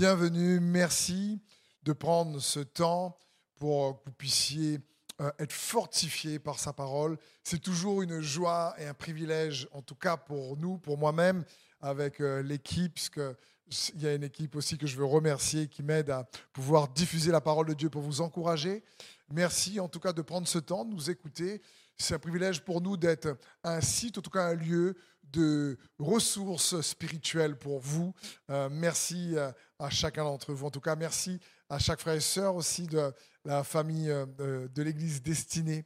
bienvenue. Merci de prendre ce temps pour que vous puissiez euh, être fortifiés par sa parole. C'est toujours une joie et un privilège, en tout cas pour nous, pour moi-même, avec euh, l'équipe, parce qu'il y a une équipe aussi que je veux remercier qui m'aide à pouvoir diffuser la parole de Dieu pour vous encourager. Merci en tout cas de prendre ce temps, de nous écouter. C'est un privilège pour nous d'être un site, en tout cas un lieu de ressources spirituelles pour vous. Euh, merci euh, à chacun d'entre vous. En tout cas, merci à chaque frère et sœur aussi de la famille euh, de l'Église destinée.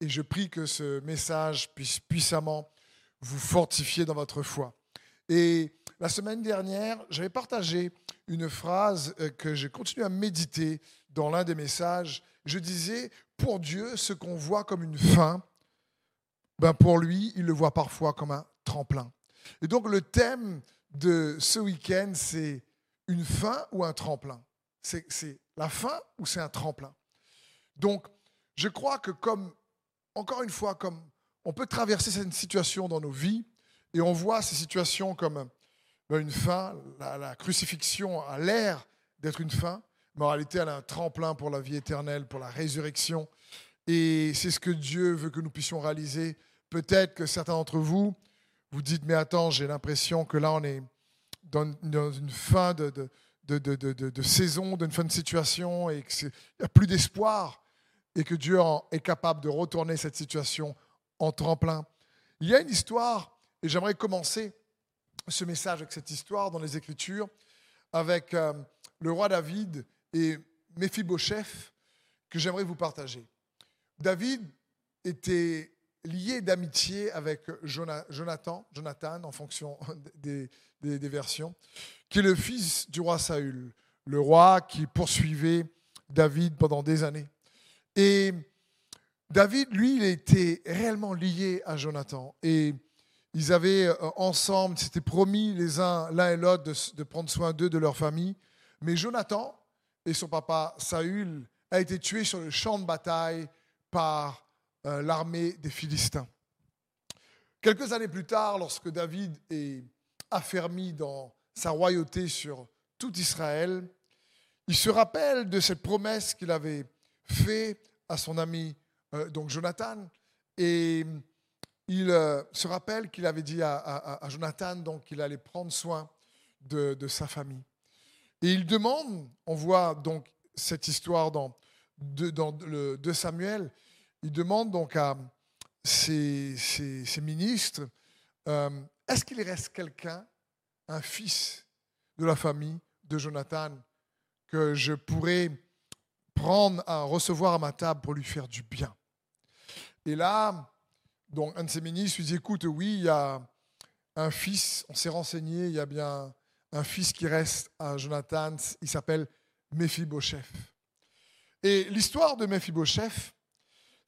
Et je prie que ce message puisse puissamment vous fortifier dans votre foi. Et la semaine dernière, j'avais partagé une phrase que j'ai continué à méditer dans l'un des messages. Je disais, pour Dieu, ce qu'on voit comme une fin, ben pour lui, il le voit parfois comme un tremplin. Et donc le thème de ce week-end, c'est une fin ou un tremplin? C'est la fin ou c'est un tremplin? Donc je crois que comme, encore une fois, comme on peut traverser cette situation dans nos vies et on voit ces situations comme ben, une fin, la, crucifixion a l'air d'être une fin, mais en réalité elle a un tremplin pour la vie éternelle, pour la résurrection. Et c'est ce que Dieu veut que nous puissions réaliser. Peut-être que certains d'entre vous, vous dites, mais attends, j'ai l'impression que là, on est dans, une fin de, de, de, de saison, d'une fin de situation, et qu'il n'y a plus d'espoir, et que Dieu est capable de retourner cette situation en tremplin. Il y a une histoire, et j'aimerais commencer ce message avec cette histoire dans les Écritures, avec euh, le roi David et Méphibosheth, que j'aimerais vous partager. David était lié d'amitié avec Jonathan, Jonathan en fonction des, versions, qui est le fils du roi Saül, le roi qui poursuivait David pendant des années. Et David, lui, il était réellement lié à Jonathan. Et ils avaient euh, ensemble, s'étaient promis les uns, l'un et l'autre, de, de, prendre soin d'eux, de leur famille. Mais Jonathan et son papa Saül a été tué sur le champ de bataille par euh, l'armée des Philistins. Quelques années plus tard, lorsque David est affermi dans sa royauté sur tout Israël, il se rappelle de cette promesse qu'il avait faite à son ami euh, donc Jonathan et il euh, se rappelle qu'il avait dit à, Jonathan qu'il allait prendre soin de, sa famille. Et il demande, on voit donc cette histoire dans, dans de Samuel, il demande donc à ses, ministres, euh, est-ce qu'il reste quelqu'un, un fils de la famille de Jonathan, que je pourrais prendre à recevoir à ma table pour lui faire du bien? Et là, donc un de ses ministres lui dit, écoute, oui, il y a un fils, on s'est renseigné, il y a bien un fils qui reste à Jonathan, il s'appelle Mephibosheth. Et l'histoire de Mephibosheth,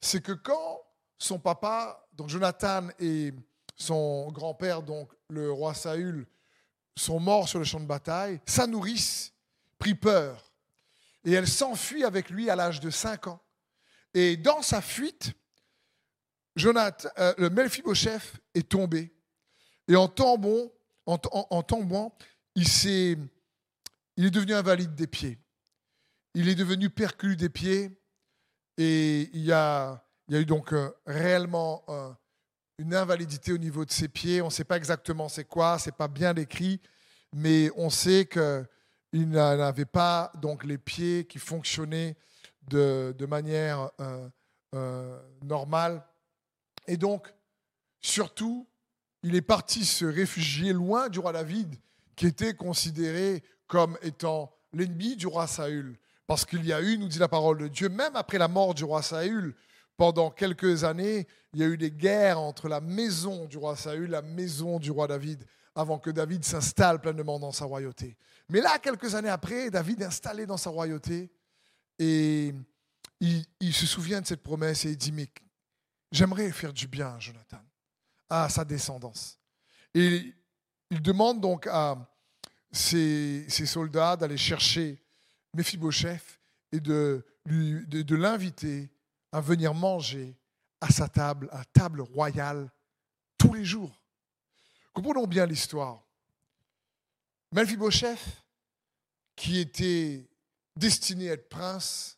c'est que quand son papa, donc Jonathan et son grand-père, donc le roi Saül, sont morts sur le champ de bataille, sa nourrice prit peur et elle s'enfuit avec lui à l'âge de 5 ans. Et dans sa fuite, Jonathan, euh, le Mephibosheth est tombé. Et en tombant, en, en tombant il est devenu invalide des pieds. Il est devenu perclus des pieds et il y a, il y a eu donc euh, réellement euh, une invalidité au niveau de ses pieds. On ne sait pas exactement c'est quoi, c'est pas bien décrit, mais on sait qu'il n'avait pas donc les pieds qui fonctionnaient de, manière euh, normale. Et donc, surtout, il est parti se réfugier loin du roi David, qui était considéré comme étant l'ennemi du roi Saül. Parce qu'il y a eu, nous dit la parole de Dieu, même après la mort du roi Saül, pendant quelques années, il y a eu des guerres entre la maison du roi Saül la maison du roi David, avant que David s'installe pleinement dans sa royauté. Mais là, quelques années après, David est installé dans sa royauté et il, se souvient de cette promesse et il dit, mais j'aimerais faire du bien à Jonathan, à sa descendance. Et il demande donc à ses soldats d'aller chercher Mephibosheth et de, de, l'inviter à venir manger à sa table, à table royale, tous les jours. Comprenons bien l'histoire. Mephibosheth, qui était destiné à être prince,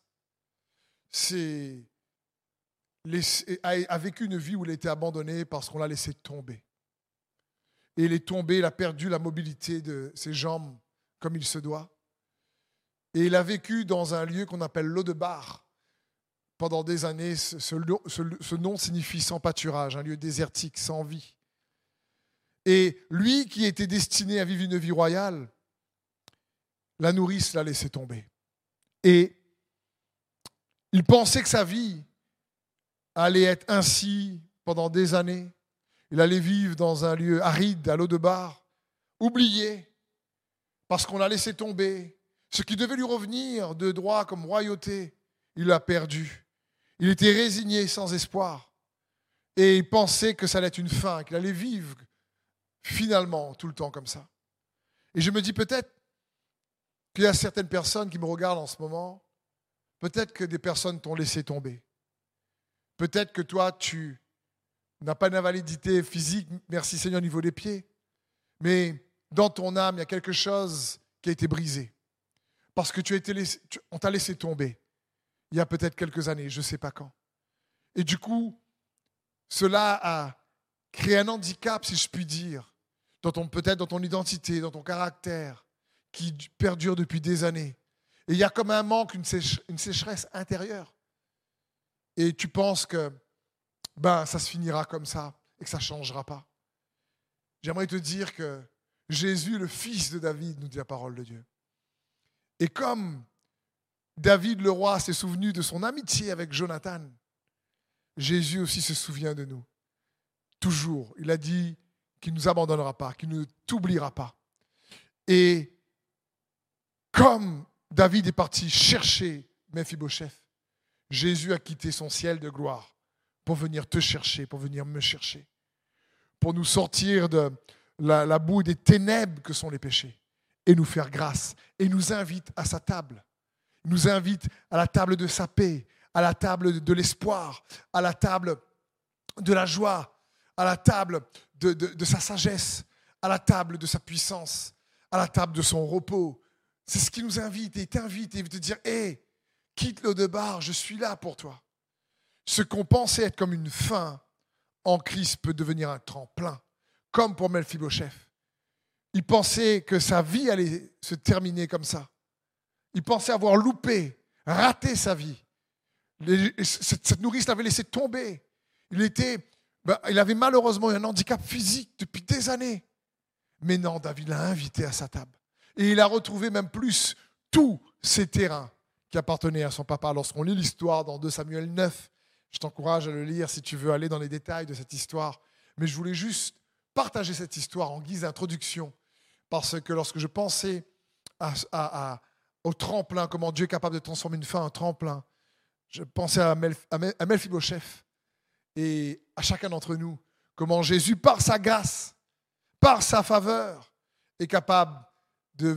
a, vécu une vie où il a été abandonné parce qu'on l'a laissé tomber. Et il est tombé, il a perdu la mobilité de ses jambes comme il se doit. Et il a vécu dans un lieu qu'on appelle l'Audebar. Pendant des années, ce, ce, nom signifie sans pâturage, un lieu désertique, sans vie. Et lui qui était destiné à vivre une vie royale, la nourrice l'a laissé tomber. Et il pensait que sa vie allait être ainsi pendant des années. Il allait vivre dans un lieu aride, à l'eau de bar, oublié, parce qu'on l'a laissé tomber. Ce qui devait lui revenir de droit comme royauté, il l'a perdu. Il était résigné, sans espoir. Et il pensait que ça allait être une fin, qu'il allait vivre finalement tout le temps comme ça. Et je me dis peut-être qu'il y a certaines personnes qui me regardent en ce moment, peut-être que des personnes t'ont laissé tomber. Peut-être que toi, tu n'as pas d'invalidité physique, merci Seigneur, au niveau des pieds. Mais dans ton âme, il y a quelque chose qui a été brisé. Parce que tu as été on t'a laissé tomber il y a peut-être quelques années, je ne sais pas quand. Et du coup, cela a créé un handicap, si je puis dire, peut-être dans ton identité, dans ton caractère, qui perdure depuis des années. Et il y a comme un manque, une sécheresse intérieure et tu penses que ben, ça se finira comme ça et que ça ne changera pas. J'aimerais te dire que Jésus, le fils de David, nous dit la parole de Dieu. Et comme David le roi s'est souvenu de son amitié avec Jonathan, Jésus aussi se souvient de nous. Toujours. Il a dit qu'il ne nous abandonnera pas, qu'il ne t'oubliera pas. Et comme David est parti chercher Mephibosheth, Jésus a quitté son ciel de gloire pour venir te chercher, pour venir me chercher, pour nous sortir de la, boue des ténèbres que sont les péchés et nous faire grâce. Et nous invite à sa table. Il nous invite à la table de sa paix, à la table de l'espoir, à la table de la joie, à la table de, de, sa sagesse, à la table de sa puissance, à la table de son repos. C'est ce qui nous invite et t'invite et veut te dire, hé, quitte le bar, je suis là pour toi. Ce qu'on pensait être comme une fin en Christ peut devenir un tremplin, comme pour Melphibosheth. Il pensait que sa vie allait se terminer comme ça. Il pensait avoir loupé, raté sa vie. Cette nourrice l'avait laissé tomber. Il, était, ben, il avait malheureusement un handicap physique depuis des années. Mais non, David l'a invité à sa table. Et il a retrouvé même plus tous ses terrains qui appartenait à son papa. Lorsqu'on lit l'histoire dans 2 Samuel 9, je t'encourage à le lire si tu veux aller dans les détails de cette histoire. Mais je voulais juste partager cette histoire en guise d'introduction. Parce que lorsque je pensais au tremplin, comment Dieu est capable de transformer une fin en tremplin, je pensais à, Melf, Melphibosheth et à chacun d'entre nous, comment Jésus, par sa grâce, par sa faveur, est capable de,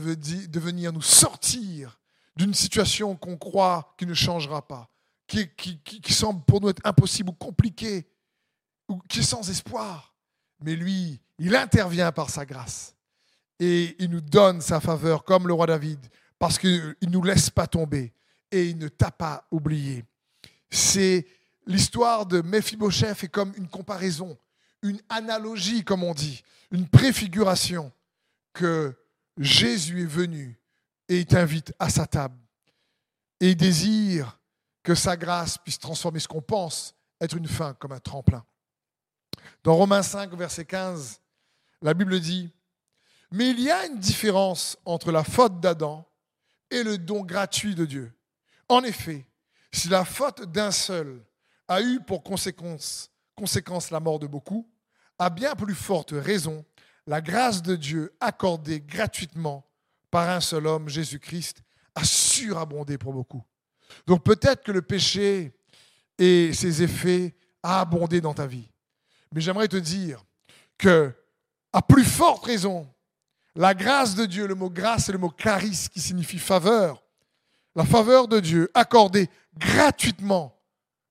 venir nous sortir d'une situation qu'on croit qui ne changera pas, qui, semble pour nous être impossible ou compliquée, ou qui est sans espoir. Mais lui, il intervient par sa grâce et il nous donne sa faveur comme le roi David parce qu'il ne nous laisse pas tomber et il ne t'a pas oublié. C'est l'histoire de Mephibosheth est comme une comparaison, une analogie comme on dit, une préfiguration que Jésus est venu et il t'invite à sa table. Et il désire que sa grâce puisse transformer ce qu'on pense être une fin comme un tremplin. Dans Romains 5, verset 15, la Bible dit, Mais il y a une différence entre la faute d'Adam et le don gratuit de Dieu. En effet, si la faute d'un seul a eu pour conséquence, la mort de beaucoup, à bien plus forte raison, la grâce de Dieu accordée gratuitement par un seul homme, Jésus-Christ, a surabondé pour beaucoup. Donc peut-être que le péché et ses effets a abondé dans ta vie. Mais j'aimerais te dire que, à plus forte raison, la grâce de Dieu, le mot grâce, c'est le mot charis qui signifie faveur. La faveur de Dieu accordée gratuitement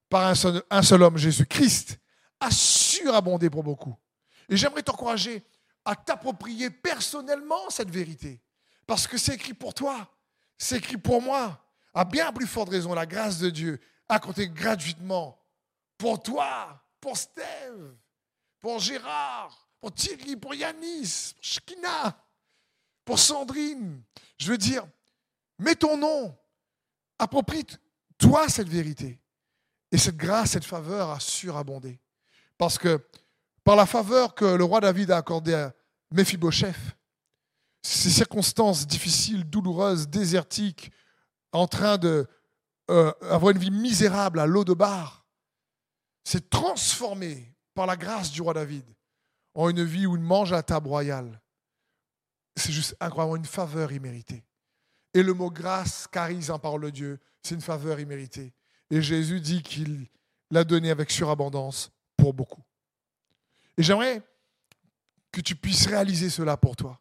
par un seul, homme, Jésus-Christ, a surabondé pour beaucoup. Et j'aimerais t'encourager à t'approprier personnellement cette vérité. Parce que c'est écrit pour toi. C'est écrit pour moi. À bien plus forte raison, la grâce de Dieu a compté gratuitement pour toi, pour Steve, pour Gérard, pour Thierry, pour Yanis, pour Shkina, pour Sandrine. Je veux dire, mets ton nom, approprie-toi cette vérité. Et cette grâce, cette faveur a surabondé. Parce que par la faveur que le roi David a accordée à Mephibosheth, ces circonstances difficiles, douloureuses, désertiques, en train de euh, une vie misérable à l'eau de bar, s'est transformé par la grâce du roi David en une vie où il mange à la table royale. C'est juste incroyable, une faveur imméritée. Et le mot grâce, charisme en parole de Dieu, c'est une faveur imméritée. Et Jésus dit qu'il l'a donné avec surabondance pour beaucoup. Et j'aimerais que tu puisses réaliser cela pour toi.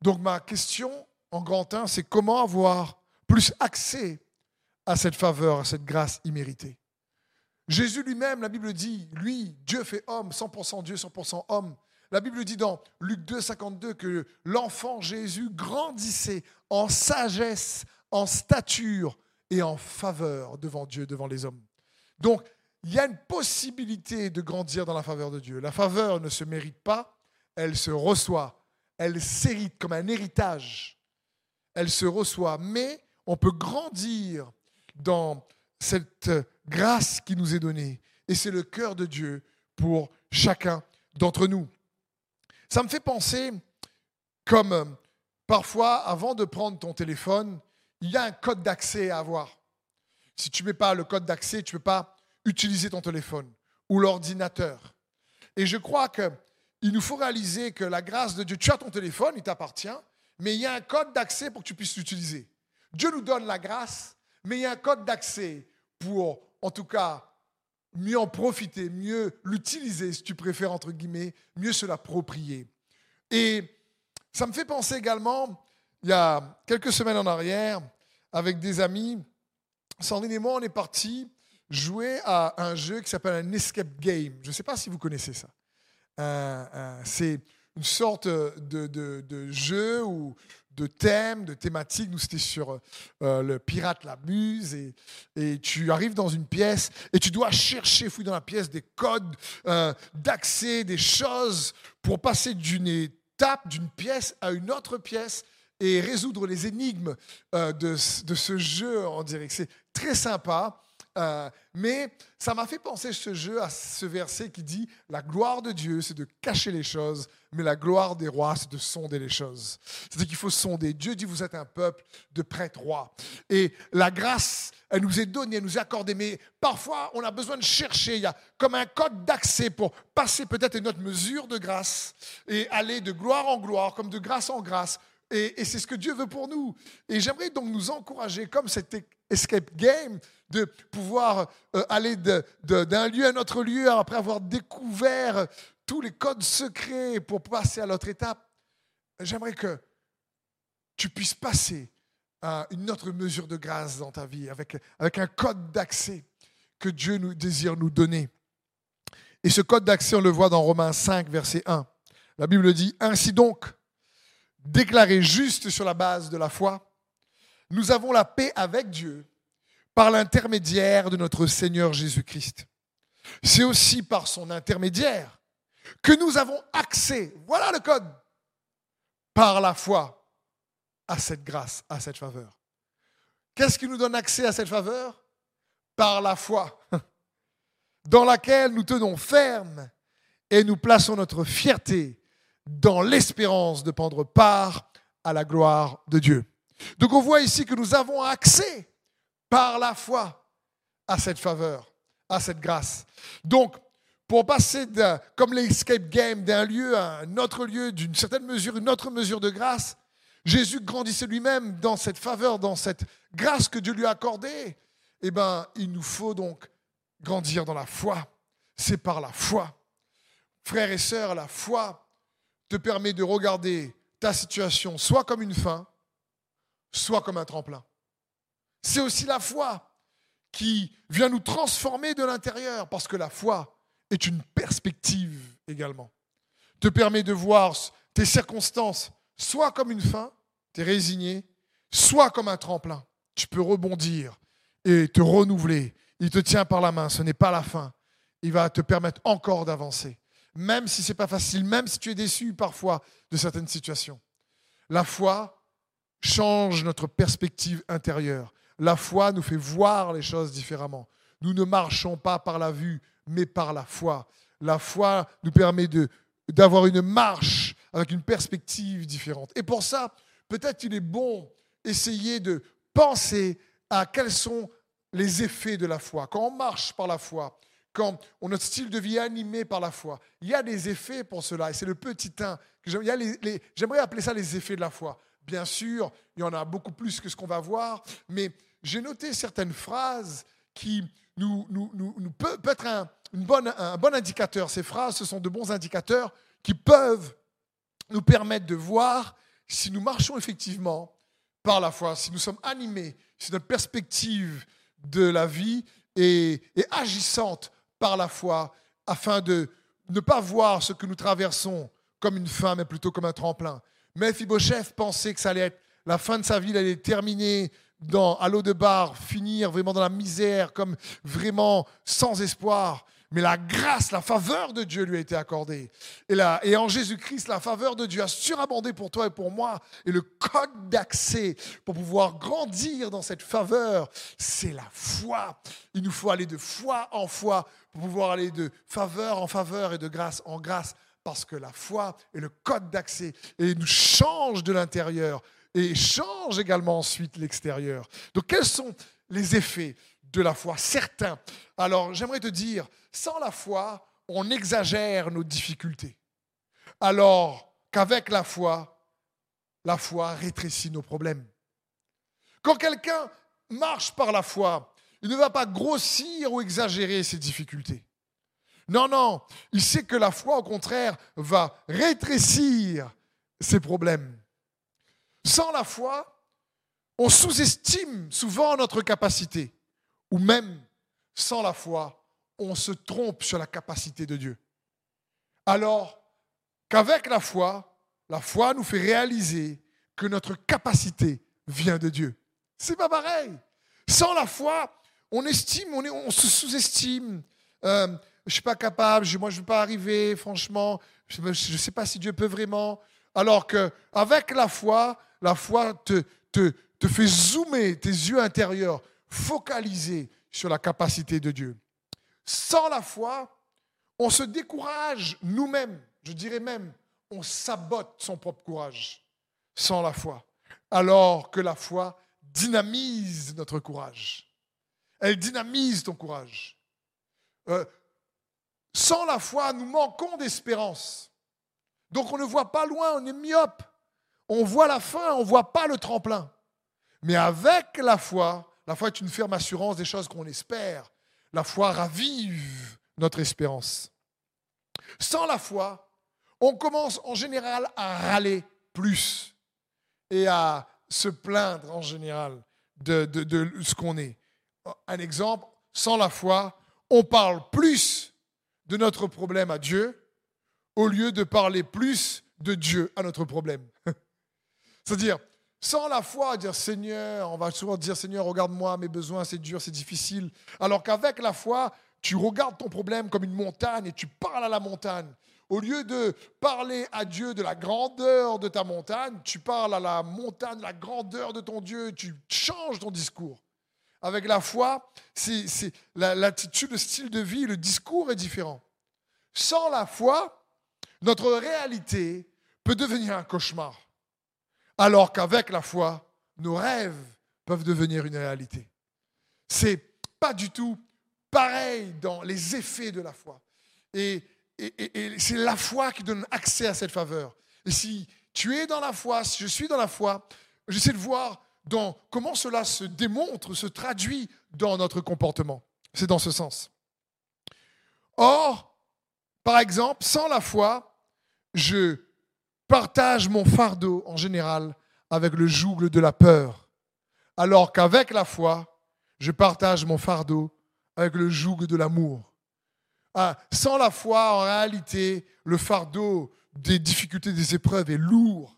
Donc ma question en grand 1, c'est comment avoir plus accès à cette faveur, à cette grâce imméritée? Jésus lui-même, la Bible dit, lui, Dieu fait homme, 100% Dieu, 100% homme. La Bible dit dans Luc 2, 52 que l'enfant Jésus grandissait en sagesse, en stature et en faveur devant Dieu, devant les hommes. Donc, il y a une possibilité de grandir dans la faveur de Dieu. La faveur ne se mérite pas, elle se reçoit, elle s'hérite comme un héritage. Elle se reçoit, mais on peut grandir dans cette grâce qui nous est donnée. Et c'est le cœur de Dieu pour chacun d'entre nous. Ça me fait penser comme euh, parfois, avant de prendre ton téléphone, il y a un code d'accès à avoir. Si tu ne mets pas le code d'accès, tu ne peux pas utiliser ton téléphone ou l'ordinateur. Et je crois qu'il nous faut réaliser que la grâce de Dieu, tu as ton téléphone, il t'appartient, mais il y a un code d'accès pour que tu puisses l'utiliser. Dieu nous donne la grâce, mais il y a un code d'accès pour, en tout cas, mieux en profiter, mieux l'utiliser, si tu préfères, entre guillemets, mieux se l'approprier. Et ça me fait penser également, il y a quelques semaines en arrière, avec des amis, Sandrine et moi, on est partis jouer à un jeu qui s'appelle un escape game. Je ne sais pas si vous connaissez ça. c'est une sorte de, de, jeu où de thèmes, de thématiques. Nous, c'était sur euh, le pirate, la muse. Et, tu arrives dans une pièce et tu dois chercher, fouiller dans la pièce, des codes euh, d'accès, des choses pour passer d'une étape, d'une pièce à une autre pièce et résoudre les énigmes euh, de, de, ce jeu en direct. C'est très sympa. Euh, mais ça m'a fait penser ce jeu à ce verset qui dit La gloire de Dieu, c'est de cacher les choses, mais la gloire des rois, c'est de sonder les choses. C'est-à-dire qu'il faut sonder. Dieu dit Vous êtes un peuple de prêtres rois. Et la grâce, elle nous est donnée, elle nous est accordée, mais parfois on a besoin de chercher. Il y a comme un code d'accès pour passer peut-être une autre mesure de grâce et aller de gloire en gloire, comme de grâce en grâce. Et, c'est ce que Dieu veut pour nous. Et j'aimerais donc nous encourager, comme cet escape game, de pouvoir euh, aller d'un lieu à un autre lieu après avoir découvert tous les codes secrets pour passer à l'autre étape. J'aimerais que tu puisses passer à une autre mesure de grâce dans ta vie avec, avec un code d'accès que Dieu nous désire nous donner. Et ce code d'accès, on le voit dans Romains 5, verset 1. La Bible dit, Ainsi donc, déclaré juste sur la base de la foi, nous avons la paix avec Dieu par l'intermédiaire de notre Seigneur Jésus-Christ. C'est aussi par son intermédiaire que nous avons accès, voilà le code, par la foi à cette grâce, à cette faveur. Qu'est-ce qui nous donne accès à cette faveur? Par la foi, dans laquelle nous tenons ferme et nous plaçons notre fierté dans l'espérance de prendre part à la gloire de Dieu. Donc on voit ici que nous avons accès par la foi à cette faveur, à cette grâce. Donc, pour passer comme l'escape game d'un lieu à un autre lieu, d'une certaine mesure, une autre mesure de grâce, Jésus grandissait lui-même dans cette faveur, dans cette grâce que Dieu lui a accordée. Eh bien, il nous faut donc grandir dans la foi. C'est par la foi. Frères et sœurs, la foi te permet de regarder ta situation soit comme une fin, soit comme un tremplin. C'est aussi la foi qui vient nous transformer de l'intérieur, parce que la foi est une perspective également. Te permet de voir tes circonstances soit comme une fin, tu es résigné, Sois comme un tremplin. Tu peux rebondir et te renouveler. Il te tient par la main. Ce n'est pas la fin. Il va te permettre encore d'avancer. Même si ce n'est pas facile, même si tu es déçu parfois de certaines situations. La foi change notre perspective intérieure. La foi nous fait voir les choses différemment. Nous ne marchons pas par la vue, mais par la foi. La foi nous permet d'avoir une marche avec une perspective différente. Et pour ça, peut-être il est bon essayer de penser à quels sont les effets de la foi. Quand on marche par la foi, quand notre style de vie est animé par la foi, il y a des effets pour cela. Et c'est le petit 1. J'aimerais appeler ça les effets de la foi. Bien sûr, il y en a beaucoup plus que ce qu'on va voir, mais j'ai noté certaines phrases qui nous, être un, bon indicateur. Ces phrases, ce sont de bons indicateurs qui peuvent nous permettre de voir si nous marchons effectivement par la foi, si nous sommes animés, si notre perspective de la vie est agissante par la foi, afin de ne pas voir ce que nous traversons comme une fin, mais plutôt comme un tremplin. Mephibosheth pensait que ça allait être la fin de sa vie, elle allait terminer dans, à l'eau de bar, finir vraiment dans la misère, comme vraiment sans espoir. Mais la grâce, la faveur de Dieu lui a été accordée. Et, et en Jésus-Christ, la faveur de Dieu a surabondé pour toi et pour moi. Et le code d'accès pour pouvoir grandir dans cette faveur, c'est la foi. Il nous faut aller de foi en foi pour pouvoir aller de faveur en faveur et de grâce en grâce. Parce que la foi est le code d'accès et nous change de l'intérieur et change également ensuite l'extérieur. Donc quels sont les effets de la foi Certains. Alors j'aimerais te dire, sans la foi, on exagère nos difficultés. Alors qu'avec la foi, la foi rétrécit nos problèmes. Quand quelqu'un marche par la foi, il ne va pas grossir ou exagérer ses difficultés. Non, non, il sait que la foi, au contraire, va rétrécir ses problèmes. Sans la foi, on sous-estime souvent notre capacité, ou même sans la foi, on se trompe sur la capacité de Dieu. Alors qu'avec la foi, la foi nous fait réaliser que notre capacité vient de Dieu. C'est pas pareil. Sans la foi, on estime, on, se sous-estime. Euh, je ne suis pas capable, moi je ne pas arriver, franchement, je ne sais pas si Dieu peut vraiment. Alors qu'avec la foi, la foi te fait zoomer tes yeux intérieurs, focaliser sur la capacité de Dieu. Sans la foi, on se décourage nous-mêmes, je dirais même, on sabote son propre courage sans la foi, alors que la foi dynamise notre courage. Elle dynamise ton courage. Euh, sans la foi, nous manquons d'espérance. Donc on ne voit pas loin, on est myope. On voit la fin, on ne voit pas le tremplin. Mais avec la foi, la foi est une ferme assurance des choses qu'on espère. La foi ravive notre espérance. Sans la foi, on commence en général à râler plus et à se plaindre en général de, de ce qu'on est. Un exemple, sans la foi, on parle plus de notre problème à Dieu au lieu de parler plus de Dieu à notre problème. C'est-à-dire, sans la foi, dire Seigneur, on va souvent dire Seigneur, regarde-moi, mes besoins, c'est dur, c'est difficile. Alors qu'avec la foi, tu regardes ton problème comme une montagne et tu parles à la montagne. Au lieu de parler à Dieu de la grandeur de ta montagne, tu parles à la montagne, la grandeur de ton Dieu, tu changes ton discours. Avec la foi, c'est l'attitude, le style de vie, le discours est différent. Sans la foi, notre réalité peut devenir un cauchemar alors qu'avec la foi, nos rêves peuvent devenir une réalité. C'est pas du tout pareil dans les effets de la foi. Et, c'est la foi qui donne accès à cette faveur. Et si tu es dans la foi, si je suis dans la foi, j'essaie de voir dans comment cela se démontre, se traduit dans notre comportement. C'est dans ce sens. Or, par exemple, sans la foi, je partage mon fardeau en général avec le joug de la peur, alors qu'avec la foi, je partage mon fardeau avec le joug de l'amour. Ah, sans la foi, en réalité, le fardeau des difficultés, des épreuves est lourd.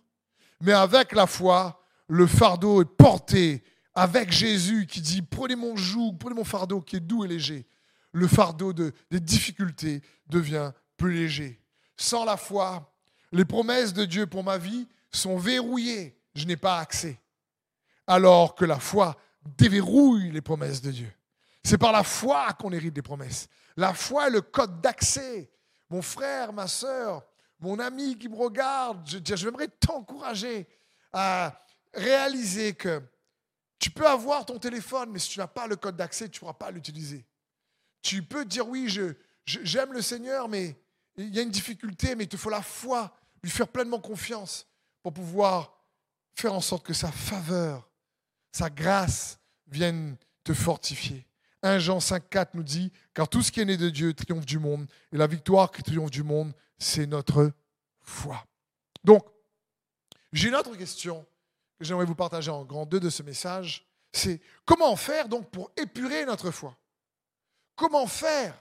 Mais avec la foi, le fardeau est porté avec Jésus qui dit prenez mon joug, prenez mon fardeau qui est doux et léger, le fardeau de, des difficultés devient plus léger. Sans la foi, les promesses de Dieu pour ma vie sont verrouillées. Je n'ai pas accès. Alors que la foi déverrouille les promesses de Dieu. C'est par la foi qu'on hérite des promesses. La foi est le code d'accès. Mon frère, ma soeur, mon ami qui me regarde, je, j'aimerais t'encourager à réaliser que tu peux avoir ton téléphone, mais si tu n'as pas le code d'accès, tu ne pourras pas l'utiliser. Tu peux dire oui, j'aime le Seigneur, mais il y a une difficulté, mais il te faut la foi, lui faire pleinement confiance pour pouvoir faire en sorte que sa faveur, sa grâce vienne te fortifier. 1 Jean 5,4 nous dit Car tout ce qui est né de Dieu triomphe du monde, et la victoire qui triomphe du monde, c'est notre foi. Donc, j'ai une autre question que j'aimerais vous partager en grand deux de ce message c'est comment faire donc pour épurer notre foi? Comment faire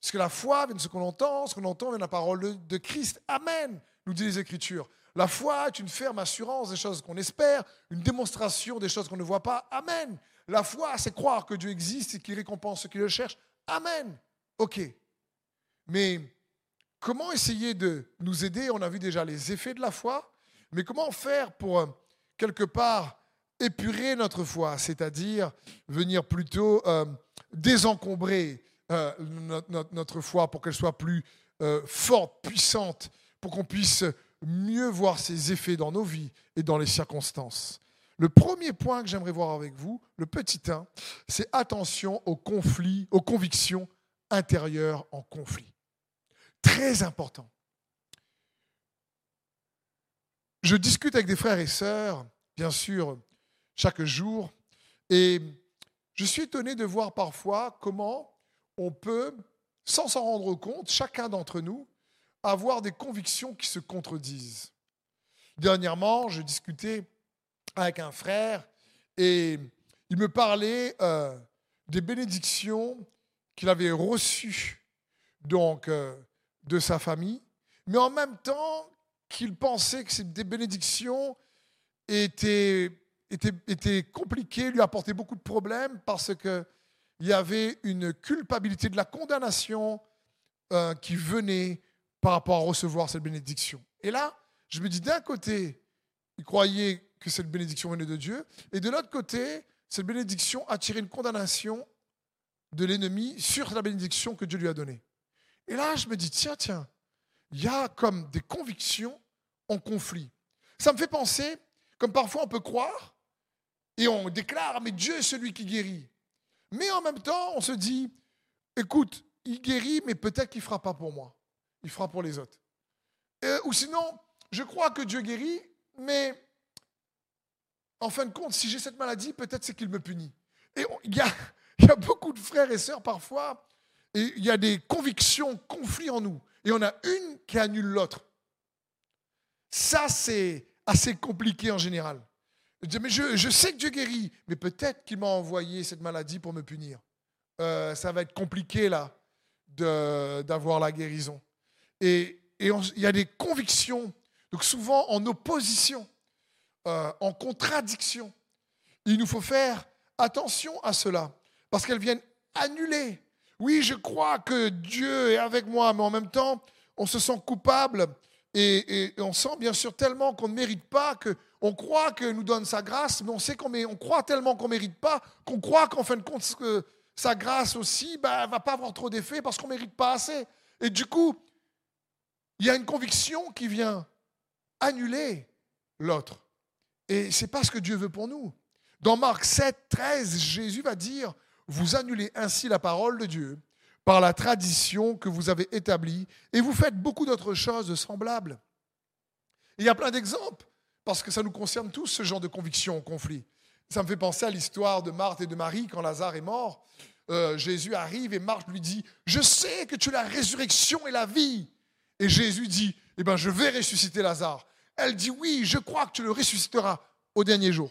Parce que la foi vient de ce qu'on entend, ce qu'on entend vient de la parole de Christ. Amen, nous dit les Écritures. La foi est une ferme assurance des choses qu'on espère, une démonstration des choses qu'on ne voit pas. Amen. La foi, c'est croire que Dieu existe et qu'il récompense ceux qui le cherchent. Amen. OK. Mais comment essayer de nous aider? On a vu déjà les effets de la foi, mais comment faire pour, euh, quelque part, épurer notre foi, c'est-à-dire venir plutôt euh, désencombrer euh, notre, foi pour qu'elle soit plus forte, puissante, pour qu'on puisse mieux voir ses effets dans nos vies et dans les circonstances. Le premier point que j'aimerais voir avec vous, le petit 1, c'est attention aux conflits, aux convictions intérieures en conflit. Très important. Je discute avec des frères et sœurs, bien sûr, chaque jour, et je suis étonné de voir parfois comment on peut, sans s'en rendre compte, chacun d'entre nous, avoir des convictions qui se contredisent. Dernièrement, je discutais avec un frère et il me parlait euh, des bénédictions qu'il avait reçues donc, euh, de sa famille, mais en même temps qu'il pensait que ces bénédictions étaient, étaient, étaient compliquées, lui apportaient beaucoup de problèmes parce qu'il y avait une culpabilité de la condamnation euh, qui venait par rapport à recevoir cette bénédiction. Et là, je me dis d'un côté, il croyait que cette bénédiction venait de Dieu, et de l'autre côté, cette bénédiction attirait une condamnation de l'ennemi sur la bénédiction que Dieu lui a donnée. Et là, je me dis, tiens, tiens, il y a comme des convictions en conflit. Ça me fait penser, comme parfois on peut croire, et on déclare, mais Dieu est celui qui guérit. Mais en même temps, on se dit, écoute, il guérit, mais peut-être qu'il ne fera pas pour moi. Il fera pour les autres. ou sinon, je crois que Dieu guérit, mais en fin de compte, si j'ai cette maladie, peut-être c'est qu'il me punit. Et il y, a, y a beaucoup de frères et sœurs parfois, et il y a des convictions, conflits en nous. Et on a une qui annule l'autre. Ça, c'est assez compliqué en général. Mais je, sais que Dieu guérit, mais peut-être qu'il m'a envoyé cette maladie pour me punir. Euh, ça va être compliqué là d'avoir la guérison. Et, et il y a des convictions, donc souvent en opposition. Euh, en contradiction. Il nous faut faire attention à cela, parce qu'elles viennent annuler. Oui, je crois que Dieu est avec moi, mais en même temps, on se sent coupable et, on sent bien sûr tellement qu'on ne mérite pas, qu'on croit qu'il nous donne sa grâce, mais on sait qu'on on croit tellement qu'on ne mérite pas, qu'on croit qu'en fin de compte, que sa grâce aussi ne bah, va pas avoir trop d'effet parce qu'on ne mérite pas assez. Et du coup, il y a une conviction qui vient annuler l'autre. Et c'est pas ce que Dieu veut pour nous. Dans Marc 7, 13, Jésus va dire, vous annulez ainsi la parole de Dieu par la tradition que vous avez établie et vous faites beaucoup d'autres choses semblables. il y a plein d'exemples, parce que ça nous concerne tous, ce genre de conviction conflit. Ça me fait penser à l'histoire de Marthe et de Marie quand Lazare est mort. Euh, Jésus arrive et Marthe lui dit, je sais que tu es la résurrection et la vie. Et Jésus dit, eh ben, je vais ressusciter Lazare. Elle dit oui, je crois que tu le ressusciteras au dernier jour.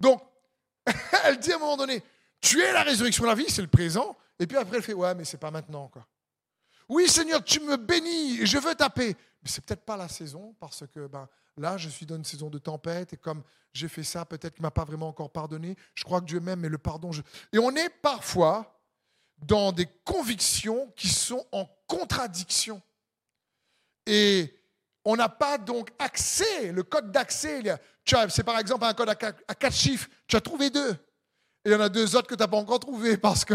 Donc, elle dit à un moment donné, tu es la résurrection de la vie, c'est le présent. Et puis après, elle fait, ouais, mais c'est pas maintenant. Quoi. Oui, Seigneur, tu me bénis et je veux taper. Mais c'est peut-être pas la saison parce que ben, là, je suis dans une saison de tempête, et comme j'ai fait ça, peut-être qu'il ne m'a pas vraiment encore pardonné. Je crois que Dieu m'aime, mais le pardon. Je... Et on est parfois dans des convictions qui sont en contradiction. Et on n'a pas donc accès, le code d'accès. C'est par exemple un code à quatre chiffres, tu as trouvé deux. Et il y en a deux autres que tu n'as pas encore trouvé parce que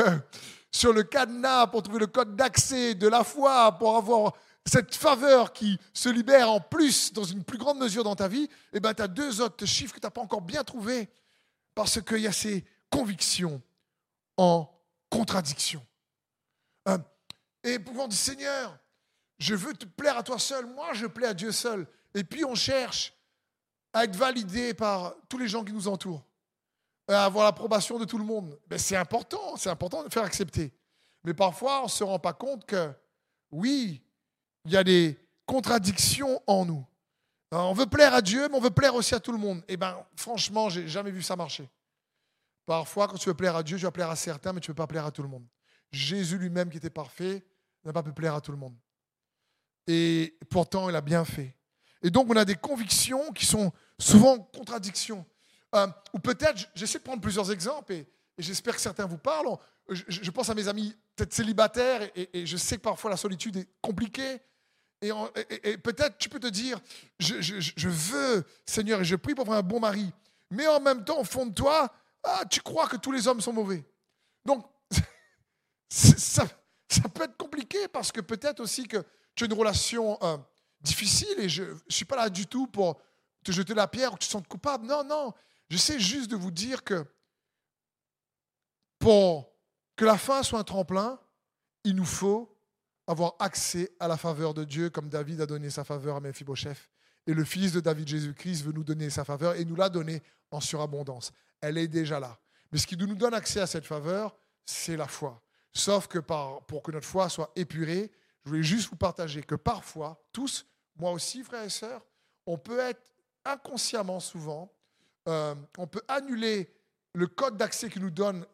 sur le cadenas, pour trouver le code d'accès de la foi, pour avoir cette faveur qui se libère en plus, dans une plus grande mesure dans ta vie, eh ben, tu as deux autres chiffres que tu n'as pas encore bien trouvés parce qu'il y a ces convictions en contradiction. Euh, et pouvant dire, Seigneur, je veux te plaire à toi seul, moi je plais à Dieu seul. Et puis on cherche à être validé par tous les gens qui nous entourent, à avoir l'approbation de tout le monde. Mais c'est important, c'est important de faire accepter. Mais parfois on ne se rend pas compte que, oui, il y a des contradictions en nous. On veut plaire à Dieu, mais on veut plaire aussi à tout le monde. Eh bien, franchement, j'ai jamais vu ça marcher. Parfois, quand tu veux plaire à Dieu, tu vas plaire à certains, mais tu ne peux pas plaire à tout le monde. Jésus lui-même, qui était parfait, n'a pas pu plaire à tout le monde. Et pourtant, il a bien fait. Et donc, on a des convictions qui sont souvent en contradiction. Euh, ou peut-être, j'essaie de prendre plusieurs exemples, et, j'espère que certains vous parlent. Je, pense à mes amis peut-être célibataires, et, je sais que parfois la solitude est compliquée. Et, peut-être tu peux te dire, je, veux, Seigneur, et je prie pour avoir un bon mari. Mais en même temps, au fond de toi, ah, tu crois que tous les hommes sont mauvais. Donc, ça, peut être compliqué parce que peut-être aussi que tu as une relation euh, difficile et je ne suis pas là du tout pour te jeter la pierre ou que tu te sentes coupable. Non, non. J'essaie juste de vous dire que pour que la fin soit un tremplin, il nous faut avoir accès à la faveur de Dieu comme David a donné sa faveur à Mephibosheth. Et le fils de David Jésus-Christ veut nous donner sa faveur et nous l'a donné en surabondance. Elle est déjà là. Mais ce qui nous donne accès à cette faveur, c'est la foi. Sauf que pour que notre foi soit épurée, je voulais juste vous partager que parfois, tous, moi aussi, frères et sœurs, on peut être inconsciemment souvent, euh, on peut annuler le code d'accès qui nous donne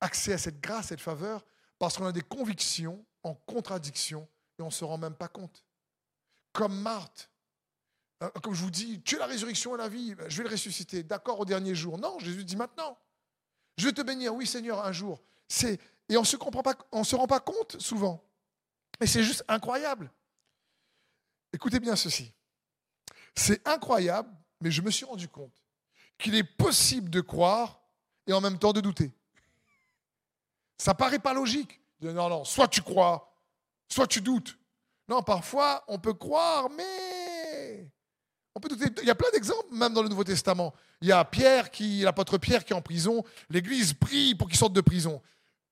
accès à cette grâce, cette faveur, parce qu'on a des convictions en contradiction et on ne se rend même pas compte. Comme Marthe, euh, comme je vous dis, tu es la résurrection et la vie, je vais le ressusciter, d'accord, au dernier jour. Non, Jésus dit maintenant. Je vais te bénir, oui Seigneur, un jour. C'est et on ne se comprend pas, on se rend pas compte souvent. Et c'est juste incroyable. Écoutez bien ceci. C'est incroyable, mais je me suis rendu compte qu'il est possible de croire et en même temps de douter. Ça paraît pas logique. Non, non, soit tu crois, soit tu doutes. Non, parfois, on peut croire, mais on peut douter. Il y a plein d'exemples, même dans le Nouveau Testament. Il y a Pierre, qui, l'apôtre Pierre, qui est en prison. L'Église prie pour qu'il sorte de prison.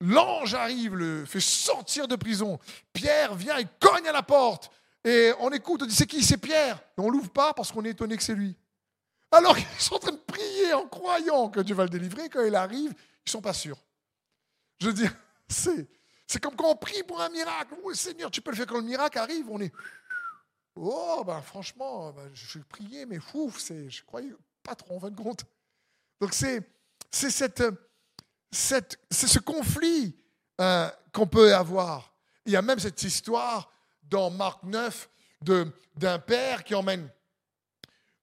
L'ange arrive, le fait sortir de prison. Pierre vient, il cogne à la porte. Et on écoute, on dit c'est qui? C'est Pierre. Et on l'ouvre pas parce qu'on est étonné que c'est lui. Alors qu'ils sont en train de prier en croyant que Dieu va le délivrer. Quand il arrive, ils sont pas sûrs. Je veux dire, c'est, c'est comme quand on prie pour un miracle. Oui, Seigneur, tu peux le faire quand le miracle arrive. On est. Oh, ben franchement, ben, je prier, mais fou, c'est, je croyais pas trop en fin de compte. Donc c'est, cette c'est ce conflit euh, qu'on peut avoir. Il y a même cette histoire dans Marc 9 d'un père qui emmène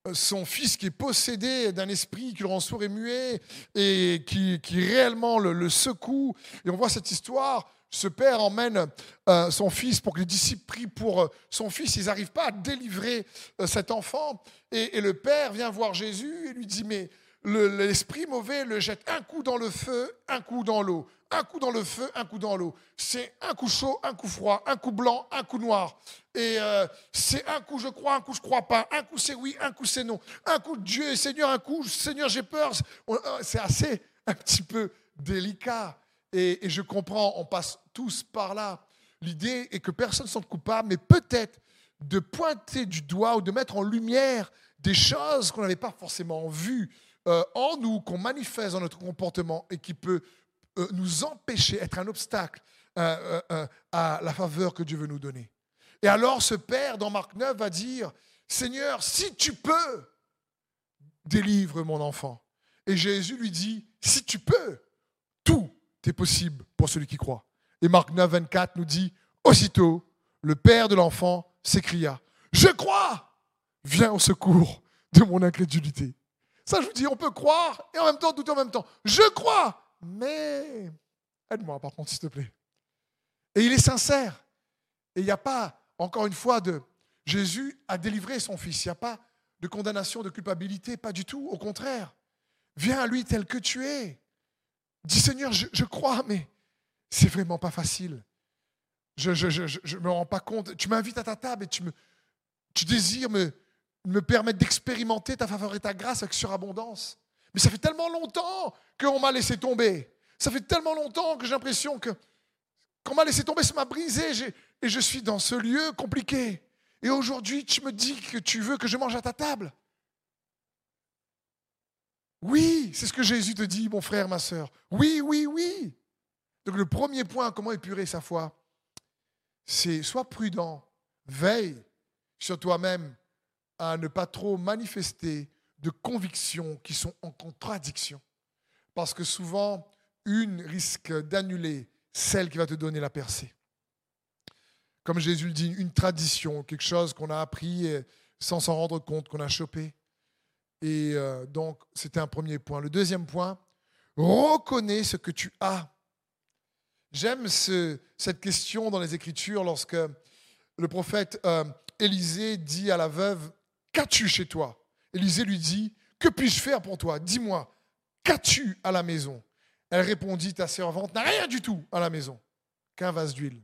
euh, son fils qui est possédé d'un esprit qui le rend sourd et muet et qui, réellement le, secoue. Et on voit cette histoire. Ce père emmène euh, son fils pour que les disciples prient pour son fils. Ils n'arrivent pas à délivrer cet enfant. Et, le père vient voir Jésus et lui dit, mais l'esprit mauvais le jette un coup dans le feu, un coup dans l'eau. Un coup dans le feu, un coup dans l'eau. C'est un coup chaud, un coup froid, un coup blanc, un coup noir. Et euh, c'est un coup je crois, un coup je crois pas. Un coup c'est oui, un coup c'est non. Un coup Dieu est Seigneur, un coup Seigneur j'ai peur. Euh, c'est assez un petit peu délicat. Et, je comprends, on passe tous par là. L'idée est que personne ne sont coupable, mais peut-être de pointer du doigt ou de mettre en lumière des choses qu'on n'avait pas forcément vues euh, en nous, qu'on manifeste dans notre comportement et qui peut euh, nous empêcher, être un obstacle euh, à la faveur que Dieu veut nous donner. Et alors ce Père, dans Marc 9, va dire, Seigneur, si tu peux, délivre mon enfant. Et Jésus lui dit, si tu peux, tout est possible pour celui qui croit. Et Marc 9, 24 nous dit, aussitôt, le Père de l'enfant s'écria, je crois, viens au secours de mon incrédulité. Ça, je vous dis, on peut croire et en même temps douter en même temps. Je crois, mais aide-moi par contre, s'il te plaît. Et il est sincère. Et il n'y a pas, encore une fois, de Jésus a délivré son fils. Il n'y a pas de condamnation, de culpabilité, pas du tout. Au contraire, viens à lui tel que tu es. Dis Seigneur, je, crois, mais c'est vraiment pas facile. Je ne me rends pas compte. Tu m'invites à ta table et tu, désires me, me permettre d'expérimenter ta faveur et ta grâce avec surabondance. Mais ça fait tellement longtemps qu'on m'a laissé tomber. Ça fait tellement longtemps que j'ai l'impression que qu'on m'a laissé tomber, ça m'a brisé et je suis dans ce lieu compliqué. Et aujourd'hui, tu me dis que tu veux que je mange à ta table. Oui, c'est ce que Jésus te dit, mon frère, ma soeur. Oui, oui, oui. Donc le premier point, comment épurer sa foi, c'est sois prudent, veille sur toi-même à ne pas trop manifester de convictions qui sont en contradiction. Parce que souvent, une risque d'annuler celle qui va te donner la percée. Comme Jésus le dit, une tradition, quelque chose qu'on a appris sans s'en rendre compte, qu'on a chopé. Et euh, donc, c'était un premier point. Le deuxième point, reconnais ce que tu as. J'aime cette question dans les Écritures lorsque le prophète euh, Élisée dit à la veuve, Qu'as-tu chez toi? Élisée lui dit, Que puis-je faire pour toi? Dis-moi, qu'as-tu à la maison? Elle répondit, Ta servante n'a rien du tout à la maison, qu'un vase d'huile.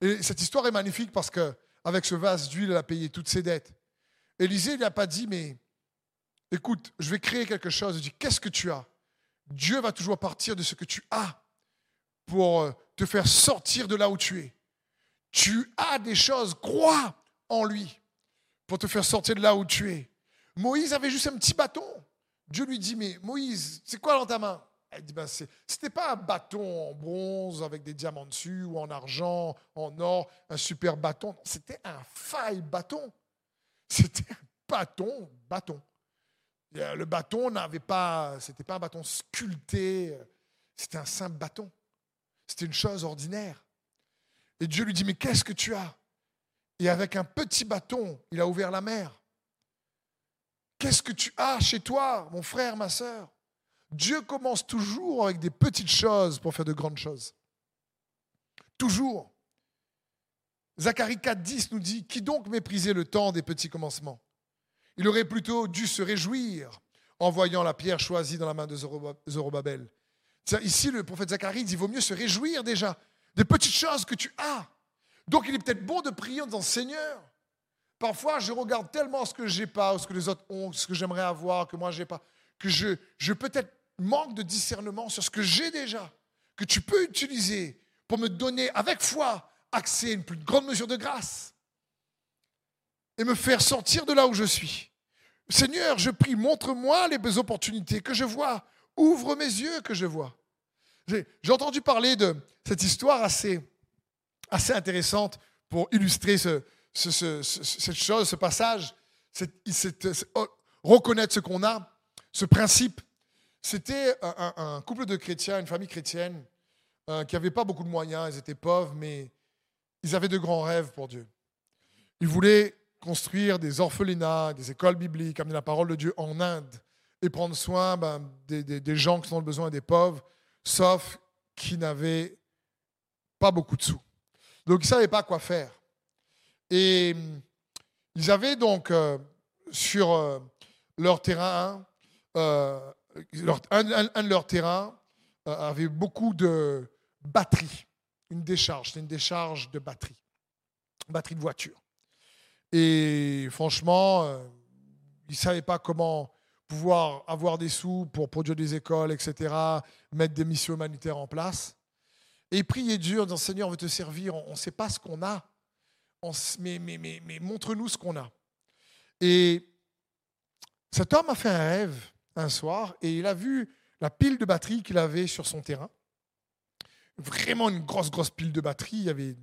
Et cette histoire est magnifique parce qu'avec ce vase d'huile, elle a payé toutes ses dettes. Élisée n'a pas dit, mais écoute, je vais créer quelque chose. Il dit, qu'est-ce que tu as? Dieu va toujours partir de ce que tu as pour euh, te faire sortir de là où tu es. Tu as des choses, crois en lui pour te faire sortir de là où tu es. Moïse avait juste un petit bâton. Dieu lui dit, mais Moïse, c'est quoi dans ta main? Elle dit, ben, c'était pas un bâton en bronze avec des diamants dessus ou en argent, en or, un super bâton. C'était un faille bâton. C'était un bâton, bâton. Le bâton n'avait pas, c'était pas un bâton sculpté, c'était un simple bâton. C'était une chose ordinaire. Et Dieu lui dit, mais qu'est-ce que tu as? Et avec un petit bâton, il a ouvert la mer. Qu'est-ce que tu as chez toi, mon frère, ma sœur? Dieu commence toujours avec des petites choses pour faire de grandes choses. Toujours. Zacharie 4.10 nous dit, qui donc méprisait le temps des petits commencements? Il aurait plutôt dû se réjouir en voyant la pierre choisie dans la main de Zorobabel. Ici, le prophète Zacharie dit, il vaut mieux se réjouir déjà des petites choses que tu as. Donc il est peut-être bon de prier en disant, Seigneur, Parfois, je regarde tellement ce que j'ai pas, ou ce que les autres ont, ce que j'aimerais avoir, que moi j'ai pas, que je, je peut-être manque de discernement sur ce que j'ai déjà, que tu peux utiliser pour me donner avec foi accès à une plus grande mesure de grâce et me faire sortir de là où je suis. Seigneur, je prie, montre-moi les opportunités que je vois, ouvre mes yeux que je vois. J'ai entendu parler de cette histoire assez, intéressante pour illustrer ce, cette chose, ce passage, oh, reconnaître ce qu'on a, ce principe. C'était un, couple de chrétiens, une famille chrétienne, euh, qui n'avait pas beaucoup de moyens, ils étaient pauvres, mais ils avaient de grands rêves pour Dieu. Ils voulaient construire des orphelinats, des écoles bibliques, amener la parole de Dieu en Inde et prendre soin ben, des, gens qui ont besoin des pauvres, sauf qui n'avaient pas beaucoup de sous. Donc ils ne savaient pas quoi faire. Et ils avaient donc euh, sur euh, leur terrain, euh, un, de leurs terrains avait beaucoup de batteries, une décharge, c'est une décharge de batterie, batterie de voiture. Et franchement, ils ne savaient pas comment pouvoir avoir des sous pour produire des écoles, etc., mettre des missions humanitaires en place. Et priaient Dieu en disant, Seigneur, on veut te servir, on ne sait pas ce qu'on a, mais, mais, mais, mais montre-nous ce qu'on a. Et cet homme a fait un rêve un soir et il a vu la pile de batterie qu'il avait sur son terrain. Vraiment une grosse, grosse pile de batterie. Il y avait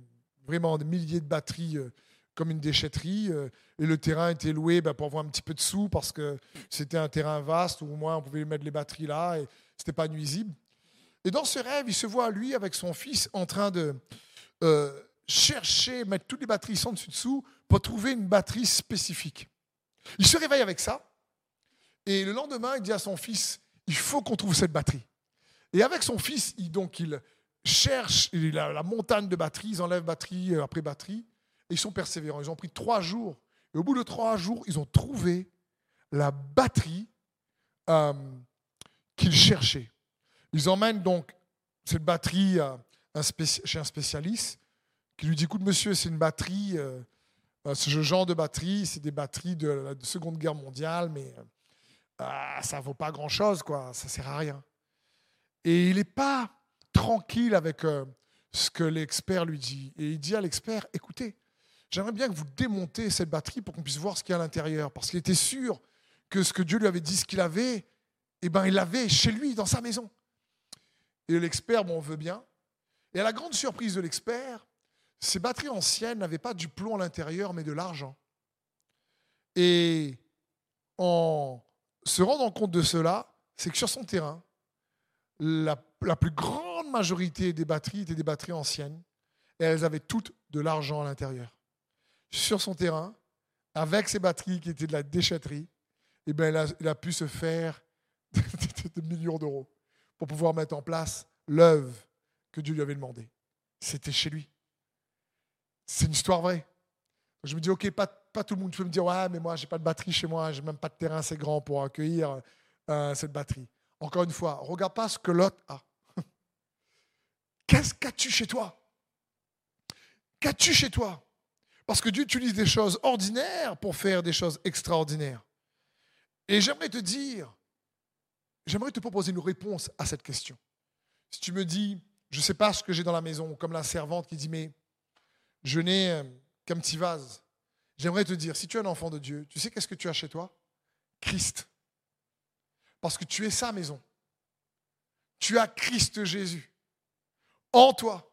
vraiment des milliers de batteries euh, comme une déchetterie. Euh, et le terrain était loué ben, pour avoir un petit peu de sous parce que c'était un terrain vaste où au moins on pouvait mettre les batteries là et ce n'était pas nuisible. Et dans ce rêve, il se voit, lui, avec son fils, en train de, euh, chercher, mettre toutes les batteries sans dessus dessous pour trouver une batterie spécifique. Il se réveille avec ça. Et le lendemain, il dit à son fils, il faut qu'on trouve cette batterie. Et avec son fils, il, donc, il cherche la, la montagne de batterie, ils enlèvent batterie euh, après batterie, ils sont persévérants. Ils ont pris trois jours. Et au bout de trois jours, ils ont trouvé la batterie euh, qu'ils cherchaient. Ils emmènent donc cette batterie chez un spécialiste qui lui dit, écoute monsieur, c'est une batterie, euh, ce genre de batterie, c'est des batteries de la Seconde Guerre mondiale, mais ça ne vaut pas grand-chose, quoi, ça ne sert à rien. Et il n'est pas tranquille avec euh, ce que l'expert lui dit. Et il dit à l'expert, écoutez, j'aimerais bien que vous démontez cette batterie pour qu'on puisse voir ce qu'il y a à l'intérieur. Parce qu'il était sûr que ce que Dieu lui avait dit, ce qu'il avait, eh ben, il l'avait chez lui, dans sa maison. Et l'expert, bon, on veut bien. Et à la grande surprise de l'expert, ces batteries anciennes n'avaient pas du plomb à l'intérieur, mais de l'argent. Et en se rendant compte de cela, c'est que sur son terrain, la, plus grande majorité des batteries étaient des batteries anciennes et elles avaient toutes de l'argent à l'intérieur. Sur son terrain, avec ces batteries qui étaient de la déchetterie, eh bien, il, a, pu se faire des millions d'euros pour pouvoir mettre en place l'œuvre que Dieu lui avait demandé. C'était chez lui. C'est une histoire vraie. Je me dis, OK, pas, tout le monde peut me dire, ouais, mais moi, j'ai pas de batterie chez moi, j'ai même pas de terrain assez grand pour accueillir euh, cette batterie. Encore une fois, regarde pas ce que l'autre a. Qu'est-ce qu'as-tu chez toi? Qu'as-tu chez toi? Parce que Dieu utilise des choses ordinaires pour faire des choses extraordinaires. Et j'aimerais te dire, j'aimerais te proposer une réponse à cette question. Si tu me dis, je ne sais pas ce que j'ai dans la maison, comme la servante qui dit, mais je n'ai euh, qu'un petit vase. J'aimerais te dire, si tu es un enfant de Dieu, tu sais qu'est-ce que tu as chez toi? Christ. Parce que tu es sa maison. Tu as Christ Jésus en toi.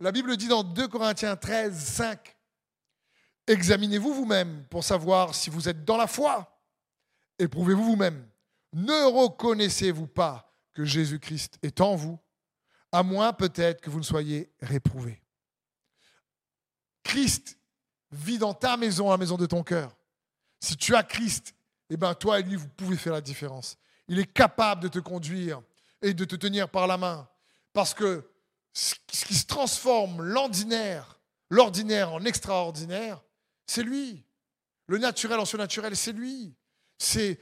La Bible dit dans 2 Corinthiens 13, 5, Examinez-vous vous-même pour savoir si vous êtes dans la foi. Éprouvez-vous vous-même. Ne reconnaissez-vous pas que Jésus-Christ est en vous, à moins peut-être que vous ne soyez réprouvés. Christ vit dans ta maison, la maison de ton cœur. Si tu as Christ, eh ben toi et lui, vous pouvez faire la différence. Il est capable de te conduire et de te tenir par la main. Parce que ce qui se transforme l'ordinaire, l'ordinaire en extraordinaire, c'est lui. Le naturel en surnaturel, c'est lui. C'est,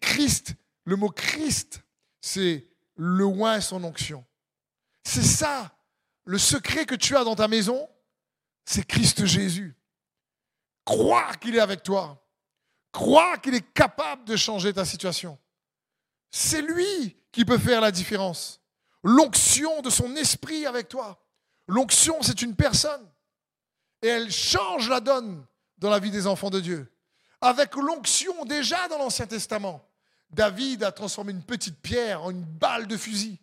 Christ. Le mot Christ, c'est le oin son onction. C'est ça. Le secret que tu as dans ta maison, c'est Christ Jésus. Crois qu'il est avec toi. Crois qu'il est capable de changer ta situation. C'est lui qui peut faire la différence. L'onction de son esprit avec toi. L'onction, c'est une personne. Et elle change la donne dans la vie des enfants de Dieu. Avec l'onction déjà dans l'Ancien Testament, David a transformé une petite pierre en une balle de fusil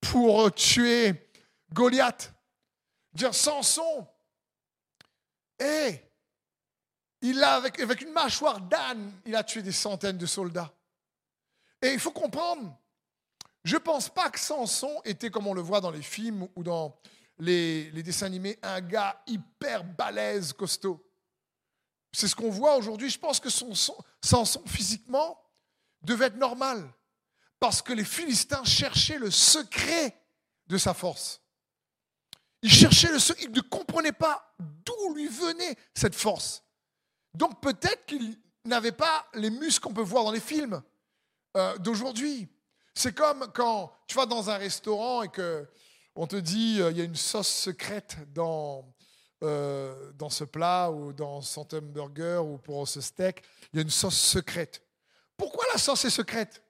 pour tuer Goliath. Dire Samson, hé, il a, avec, avec une mâchoire d'âne, il a tué des centaines de soldats. Et il faut comprendre, je ne pense pas que Samson était, comme on le voit dans les films ou dans les, dessins animés, un gars hyper balèze, costaud. C'est ce qu'on voit aujourd'hui. Je pense que son, Samson, physiquement, devait être normal. Parce que les Philistins cherchaient le secret de sa force. Ils cherchaient le secret. Ils ne comprenaient pas d'où lui venait cette force. Donc peut-être qu'il n'avait pas les muscles qu'on peut voir dans les films euh, d'aujourd'hui. C'est comme quand tu vas dans un restaurant et que on te dit euh, il y a une sauce secrète dans, euh, ce plat ou dans son hamburger ou pour ce steak, il y a une sauce secrète. Pourquoi la sauce est secrète?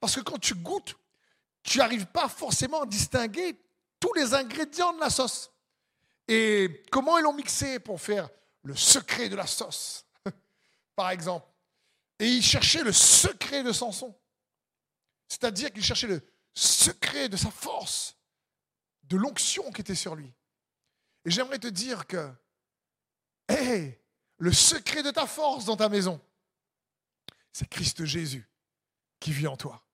Parce que quand tu goûtes, tu n'arrives pas forcément à distinguer tous les ingrédients de la sauce. Et comment ils l'ont mixé pour faire le secret de la sauce, par exemple. Et il cherchait le secret de Samson. C'est-à-dire qu'il cherchait le secret de sa force, de l'onction qui était sur lui. Et j'aimerais te dire que, hé, le secret de ta force dans ta maison, c'est Christ Jésus qui vit en toi.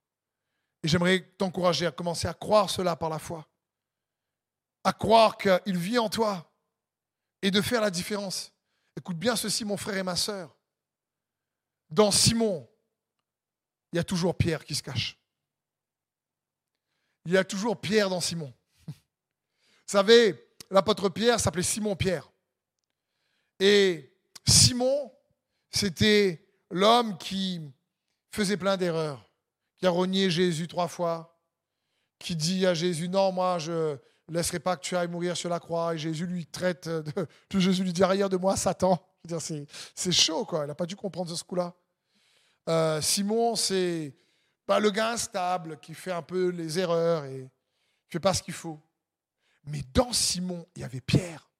Et j'aimerais t'encourager à commencer à croire cela par la foi, à croire qu'il vit en toi et de faire la différence. Écoute bien ceci, mon frère et ma sœur. dans Simon, il y a toujours Pierre qui se cache. Il y a toujours Pierre dans Simon. Vous savez, l'apôtre Pierre s'appelait Simon Pierre. Et Simon, c'était l'homme qui faisait plein d'erreurs, qui a renié Jésus trois fois, qui dit à Jésus, non, moi, je ne laisserai pas que tu ailles mourir sur la croix. Et Jésus lui traite, de, Jésus lui dit, arrière de moi, Satan. C'est chaud, quoi. Il n'a pas dû comprendre ce coup-là. Euh, Simon, c'est pas le gars instable qui fait un peu les erreurs et ne fait pas ce qu'il faut. Mais dans Simon, il y avait Pierre.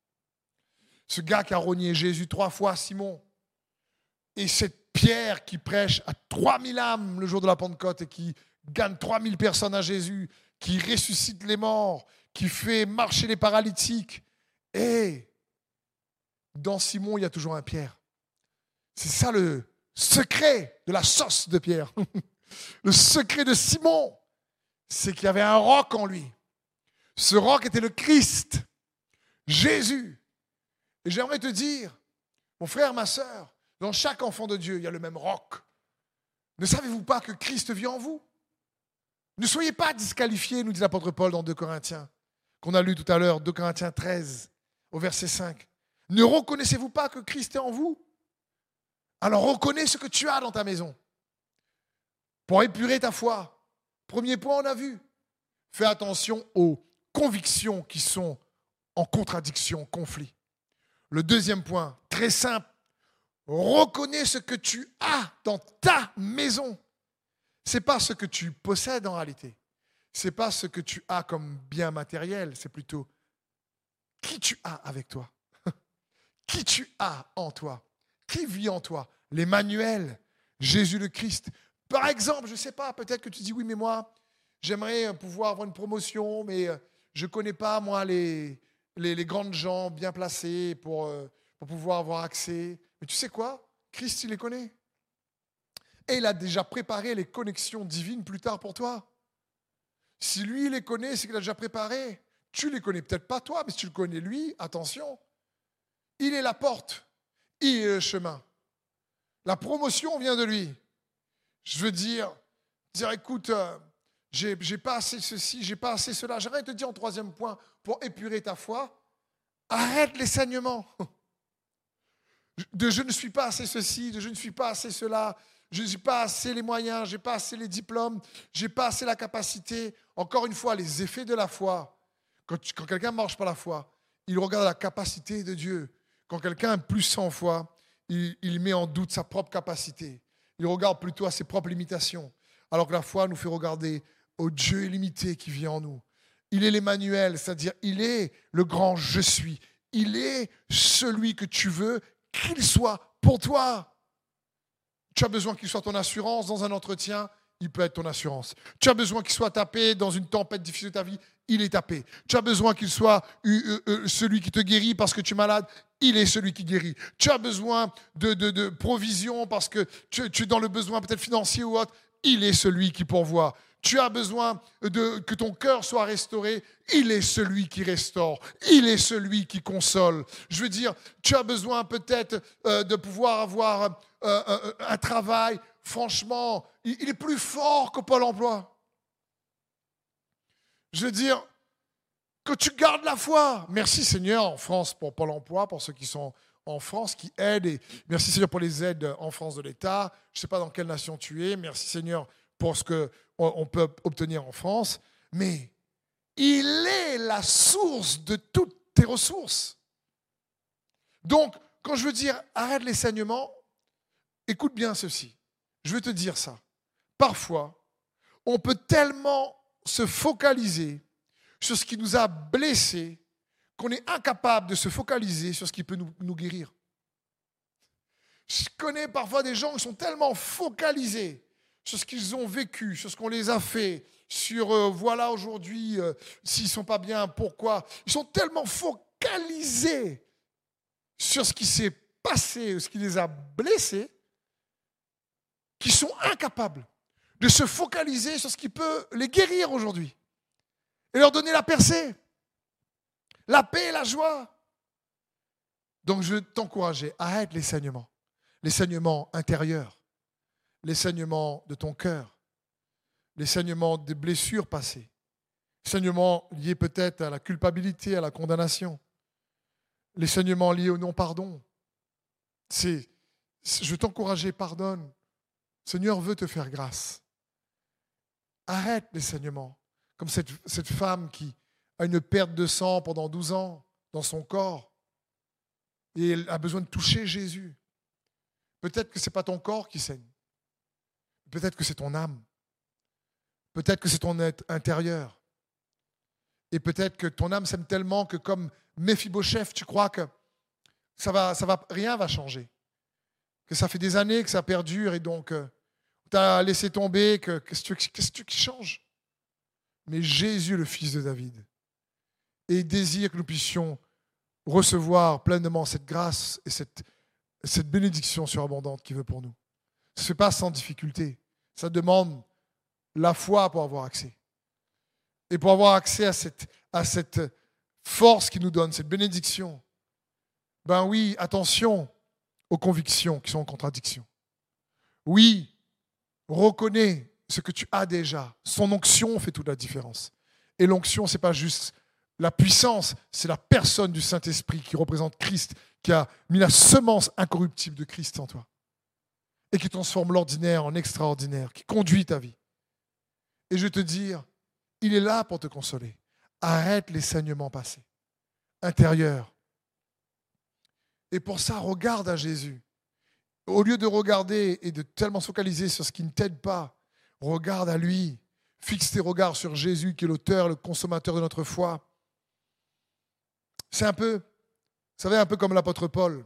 Ce gars qui a rogné Jésus trois fois, Simon. Et cette Pierre qui prêche à 3000 âmes le jour de la Pentecôte et qui gagne 3000 personnes à Jésus, qui ressuscite les morts, qui fait marcher les paralytiques. Et dans Simon, il y a toujours un Pierre. C'est ça le secret de la sauce de Pierre. le secret de Simon, c'est qu'il y avait un roc en lui. Ce roc était le Christ, Jésus. Et j'aimerais te dire, mon frère, ma soeur, dans chaque enfant de Dieu, il y a le même roc. Ne savez-vous pas que Christ vit en vous? Ne soyez pas disqualifiés, nous dit l'apôtre Paul dans 2 Corinthiens, qu'on a lu tout à l'heure, 2 Corinthiens 13, au verset 5. Ne reconnaissez-vous pas que Christ est en vous? Alors reconnais ce que tu as dans ta maison pour épurer ta foi. Premier point, on a vu. Fais attention aux convictions qui sont en contradiction, conflit. Le deuxième point, très simple, reconnais ce que tu as dans ta maison. Ce n'est pas ce que tu possèdes en réalité. Ce n'est pas ce que tu as comme bien matériel, c'est plutôt qui tu as avec toi. qui tu as en toi. Qui vit en toi. L'Emmanuel, Jésus le Christ. Par exemple, je ne sais pas, peut-être que tu dis oui, mais moi, j'aimerais pouvoir avoir une promotion, mais euh, je ne connais pas, moi, les, les, grandes gens bien placés pour, euh, pour pouvoir avoir accès. Mais tu sais quoi? Christ, il les connaît. Et il a déjà préparé les connexions divines plus tard pour toi. Si lui, il les connaît, c'est qu'il a déjà préparé. Tu les connais peut-être pas toi, mais si tu le connais lui, attention. Il est la porte, il est le chemin. La promotion vient de lui. Je veux dire, dire écoute, euh, j'ai, pas assez ceci, j'ai pas assez cela. J'aimerais te dire en troisième point, pour épurer ta foi, arrête les saignements. De je ne suis pas assez ceci, de je ne suis pas assez cela, je n'ai pas assez les moyens, je n'ai pas assez les diplômes, je n'ai pas assez la capacité. Encore une fois, les effets de la foi. Quand, quand quelqu'un marche par la foi, il regarde la capacité de Dieu. Quand quelqu'un est plus sans foi, il, il met en doute sa propre capacité. Il regarde plutôt à ses propres limitations. Alors que la foi nous fait regarder au Dieu illimité qui vit en nous. Il est l'Emmanuel, c'est-à-dire il est le grand je suis. Il est celui que tu veux qu'il soit pour toi. Tu as besoin qu'il soit ton assurance dans un entretien, il peut être ton assurance. Tu as besoin qu'il soit tapé dans une tempête difficile de ta vie, il est tapé. Tu as besoin qu'il soit euh, euh, celui qui te guérit parce que tu es malade, il est celui qui guérit. Tu as besoin de, de, provision parce que tu, es dans le besoin peut-être financier ou autre, il est celui qui pourvoit. Tu as besoin que ton cœur soit restauré, il est celui qui restaure, il est celui qui console. Je veux dire, tu as besoin peut-être euh, de pouvoir avoir un travail. Franchement, il est plus fort que Pôle Emploi. Je veux dire, que tu gardes la foi. Merci Seigneur en France pour Pôle emploi, pour ceux qui sont en France, qui aident. Et merci Seigneur pour les aides en France de l'État. Je ne sais pas dans quelle nation tu es. Merci Seigneur pour ce qu'on peut obtenir en France. Mais il est la source de toutes tes ressources. Donc, quand je veux dire arrête les saignements, écoute bien ceci. Je veux te dire ça. Parfois, on peut tellement se focaliser sur ce qui nous a blessés qu'on est incapable de se focaliser sur ce qui peut nous, guérir. Je connais parfois des gens qui sont tellement focalisés sur ce qu'ils ont vécu, sur ce qu'on les a fait, sur euh, voilà aujourd'hui euh, s'ils sont pas bien, pourquoi. Ils sont tellement focalisés sur ce qui s'est passé, ce qui les a blessés, qu'ils sont incapables de se focaliser sur ce qui peut les guérir aujourd'hui et leur donner la percée, la paix et la joie. Donc je veux t'encourager, arrête les saignements, les saignements intérieurs, les saignements de ton cœur, les saignements des blessures passées, les saignements liés peut-être à la culpabilité, à la condamnation, les saignements liés au non-pardon. C'est, je t'encourager, pardonne. Seigneur veut te faire grâce. Arrête les saignements, comme cette, cette femme qui a une perte de sang pendant 12 ans dans son corps et elle a besoin de toucher Jésus. Peut-être que ce n'est pas ton corps qui saigne. Peut-être que c'est ton âme. Peut-être que c'est ton être intérieur. Et peut-être que ton âme s'aime tellement que comme Méphibosheth, tu crois que ça va, ça va, rien va changer. Que ça fait des années que ça perdure et donc euh, tu as laissé tomber, que qu'est-ce que tu change? Mais Jésus, le Fils de David, et désire que nous puissions recevoir pleinement cette grâce et cette, cette bénédiction surabondante qu'il veut pour nous. Ce n'est pas sans difficulté. Ça demande la foi pour avoir accès. Et pour avoir accès à cette, à cette force qu'il nous donne, cette bénédiction, ben oui, attention aux convictions qui sont en contradiction. Oui, reconnais ce que tu as déjà. Son onction fait toute la différence. Et l'onction, ce n'est pas juste la puissance, c'est la personne du Saint-Esprit qui représente Christ, qui a mis la semence incorruptible de Christ en toi et qui transforme l'ordinaire en extraordinaire, qui conduit ta vie. Et je veux te dire, il est là pour te consoler. Arrête les saignements passés, intérieurs. Et pour ça, regarde à Jésus. Au lieu de regarder et de tellement se focaliser sur ce qui ne t'aide pas, regarde à lui. Fixe tes regards sur Jésus, qui est l'auteur, le consommateur de notre foi. C'est un peu, vous savez, un peu comme l'apôtre Paul.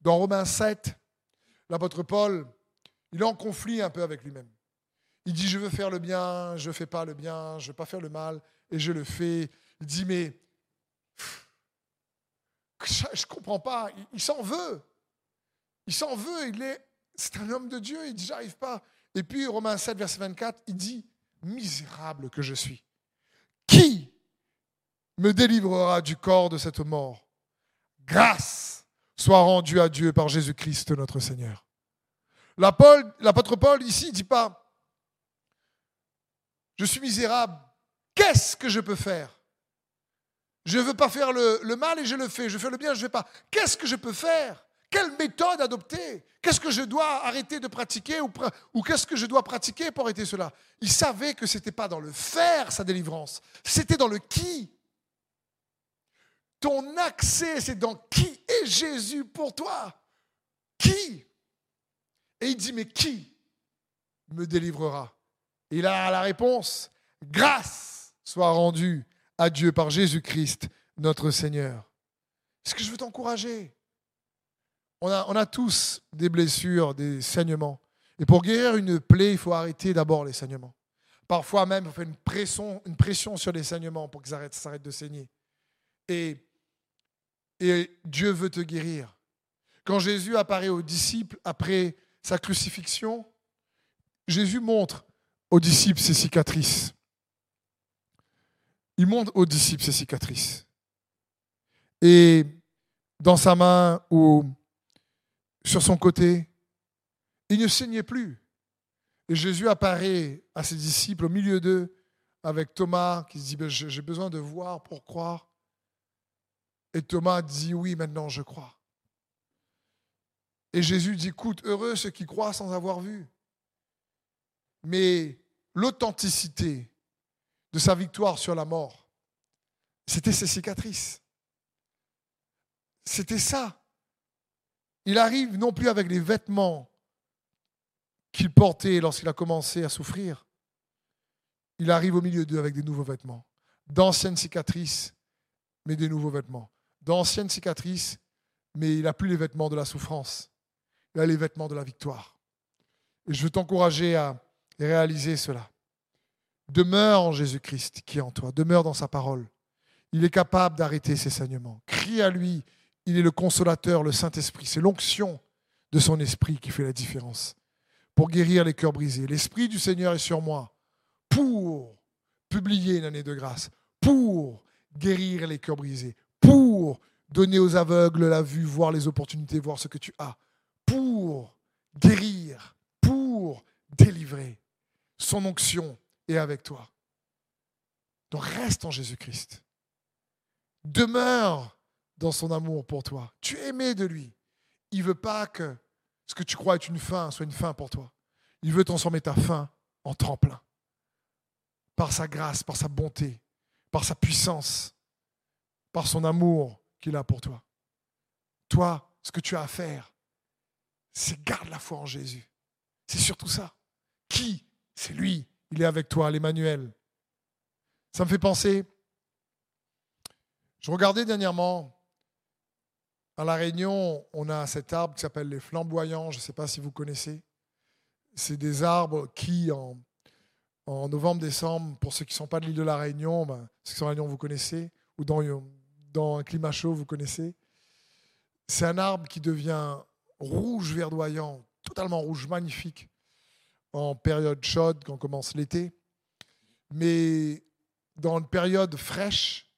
Dans Romains 7, l'apôtre Paul, il est en conflit un peu avec lui-même. Il dit, je veux faire le bien, je ne fais pas le bien, je ne veux pas faire le mal, et je le fais. Il dit, mais je ne comprends pas, il, s'en veut. Il s'en veut, il est, c'est un homme de Dieu, il dit, j'arrive pas. Et puis, Romains 7, verset 24, il dit, misérable que je suis. Qui me délivrera du corps de cette mort? Grâce soit rendue à Dieu par Jésus-Christ notre Seigneur. L'apôtre Paul ici ne dit pas, je suis misérable, qu'est-ce que je peux faire? Je ne veux pas faire le, mal et je le fais, je fais le bien, je ne fais pas. Qu'est-ce que je peux faire? Quelle méthode adopter? Qu'est-ce que je dois arrêter de pratiquer ou, ou qu'est-ce que je dois pratiquer pour arrêter cela? Il savait que ce n'était pas dans le faire sa délivrance, c'était dans le qui. Ton accès, c'est dans qui est Jésus pour toi? Qui? Et il dit, mais qui me délivrera? Il a la réponse, grâce soit rendue à Dieu par Jésus-Christ, notre Seigneur. Est-ce que je veux t'encourager? On a, tous des blessures, des saignements. Et pour guérir une plaie, il faut arrêter d'abord les saignements. Parfois même, on fait une pression, une pression sur les saignements pour qu'ils s'arrêtent de saigner. Et et Dieu veut te guérir. Quand Jésus apparaît aux disciples après sa crucifixion, Jésus montre aux disciples ses cicatrices. Il montre aux disciples ses cicatrices. Et dans sa main ou sur son côté, il ne saignait plus. Et Jésus apparaît à ses disciples au milieu d'eux avec Thomas qui se dit, ben, j'ai besoin de voir pour croire. Et Thomas dit, oui, maintenant je crois. Et Jésus dit, écoute, heureux ceux qui croient sans avoir vu. Mais l'authenticité de sa victoire sur la mort, c'était ses cicatrices. C'était ça. Il arrive non plus avec les vêtements qu'il portait lorsqu'il a commencé à souffrir. Il arrive au milieu d'eux avec des nouveaux vêtements, d'anciennes cicatrices, mais des nouveaux vêtements d'anciennes cicatrices, mais il n'a plus les vêtements de la souffrance. Les vêtements de la victoire. Et je veux t'encourager à réaliser cela. Demeure en Jésus-Christ qui est en toi. Demeure dans sa parole. Il est capable d'arrêter ses saignements. Crie à lui. Il est le consolateur, le Saint-Esprit. C'est l'onction de son esprit qui fait la différence pour guérir les cœurs brisés. L'Esprit du Seigneur est sur moi pour publier une année de grâce, pour guérir les cœurs brisés, pour donner aux aveugles la vue, voir les opportunités, voir ce que tu as, guérir, pour délivré. Son onction est avec toi. Donc reste en Jésus-Christ. Demeure dans son amour pour toi. Tu es aimé de lui. Il ne veut pas que ce que tu crois être une fin soit une fin pour toi. Il veut transformer ta fin en tremplin. Par sa grâce, par sa bonté, par sa puissance, par son amour qu'il a pour toi. Toi, ce que tu as à faire, c'est garde la foi en Jésus. C'est surtout ça. Qui? C'est lui. Il est avec toi, l'Emmanuel. Ça me fait penser. Je regardais dernièrement à La Réunion, on a cet arbre qui s'appelle les flamboyants. Je ne sais pas si vous connaissez. C'est des arbres qui, en, novembre-décembre, pour ceux qui ne sont pas de l'île de La Réunion, ben, ceux qui sont à La Réunion, vous connaissez, ou dans un climat chaud, vous connaissez. C'est un arbre qui devient rouge verdoyant, totalement rouge, magnifique, en période chaude, quand commence l'été. Mais dans une période fraîche,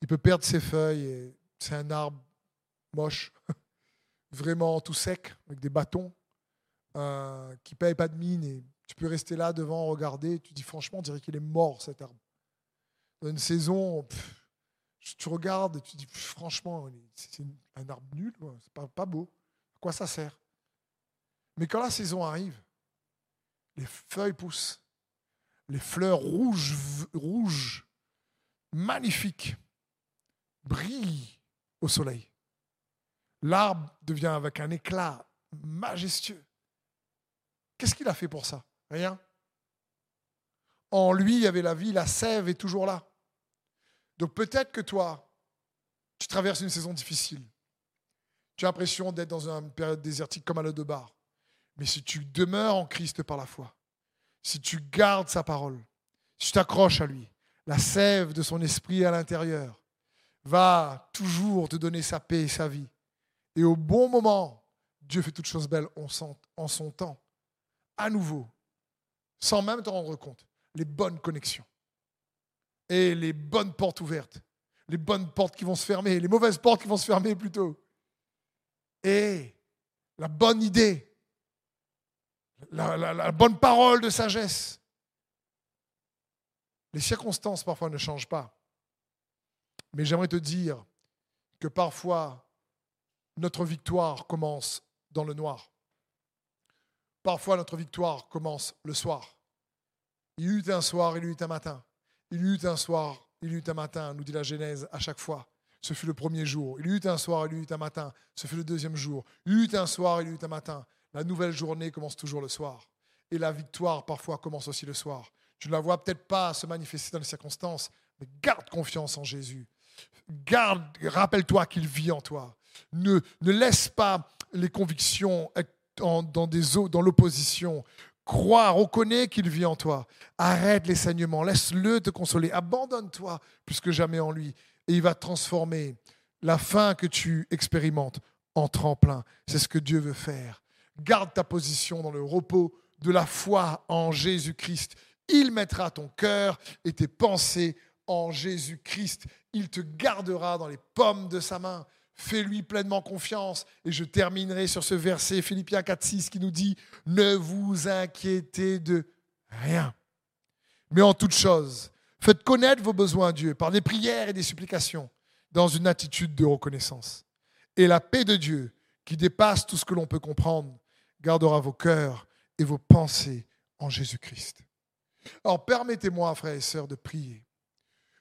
il peut perdre ses feuilles. c'est un arbre moche, vraiment tout sec, avec des bâtons, euh, qui ne paye pas de mine. Tu peux rester là devant, regarder. Tu dis franchement, on dirait qu'il est mort cet arbre. Dans une saison, tu regardes et tu dis franchement, c'est un arbre nul, c'est pas beau. Quoi ça sert? Mais quand la saison arrive, les feuilles poussent, les fleurs rouges, rouges, magnifiques, brillent au soleil. L'arbre devient avec un éclat majestueux. Qu'est-ce qu'il a fait pour ça? Rien. En lui, il y avait la vie, la sève est toujours là. Donc peut-être que toi, tu traverses une saison difficile. Tu as l'impression d'être dans une période désertique comme à l'eau de bar. Mais si tu demeures en Christ par la foi, si tu gardes sa parole, si tu t'accroches à lui, la sève de son esprit à l'intérieur va toujours te donner sa paix et sa vie. Et au bon moment, Dieu fait toutes choses belles en son temps, à nouveau, sans même te rendre compte, les bonnes connexions et les bonnes portes ouvertes, les bonnes portes qui vont se fermer, les mauvaises portes qui vont se fermer plutôt. Et la bonne idée, la, bonne parole de sagesse. Les circonstances parfois ne changent pas. Mais j'aimerais te dire que parfois, notre victoire commence dans le noir. Parfois, notre victoire commence le soir. Il y eut un soir, il y eut un matin. Il y eut un soir, il y eut un matin, nous dit la Genèse à chaque fois. Ce fut le premier jour. Il y eut un soir, il y eut un matin. Ce fut le deuxième jour. Il y eut un soir, il y eut un matin. La nouvelle journée commence toujours le soir. Et la victoire, parfois, commence aussi le soir. Tu ne la vois peut-être pas se manifester dans les circonstances, mais garde confiance en Jésus. Garde, rappelle-toi qu'il vit en toi. Ne, ne laisse pas les convictions être dans, des, dans l'opposition. Crois, reconnais qu'il vit en toi. Arrête les saignements, laisse-le te consoler. Abandonne-toi plus que jamais en lui. Et il va transformer la fin que tu expérimentes en tremplin. C'est ce que Dieu veut faire. Garde ta position dans le repos de la foi en Jésus-Christ. Il mettra ton cœur et tes pensées en Jésus-Christ. Il te gardera dans les pommes de sa main. Fais-lui pleinement confiance. Et je terminerai sur ce verset, Philippiens 4, 6, qui nous dit, ne vous inquiétez de rien. Mais en toute chose, faites connaître vos besoins à Dieu par des prières et des supplications, dans une attitude de reconnaissance. Et la paix de Dieu, qui dépasse tout ce que l'on peut comprendre, gardera vos cœurs et vos pensées en Jésus-Christ. Alors permettez-moi, frères et sœurs, de prier.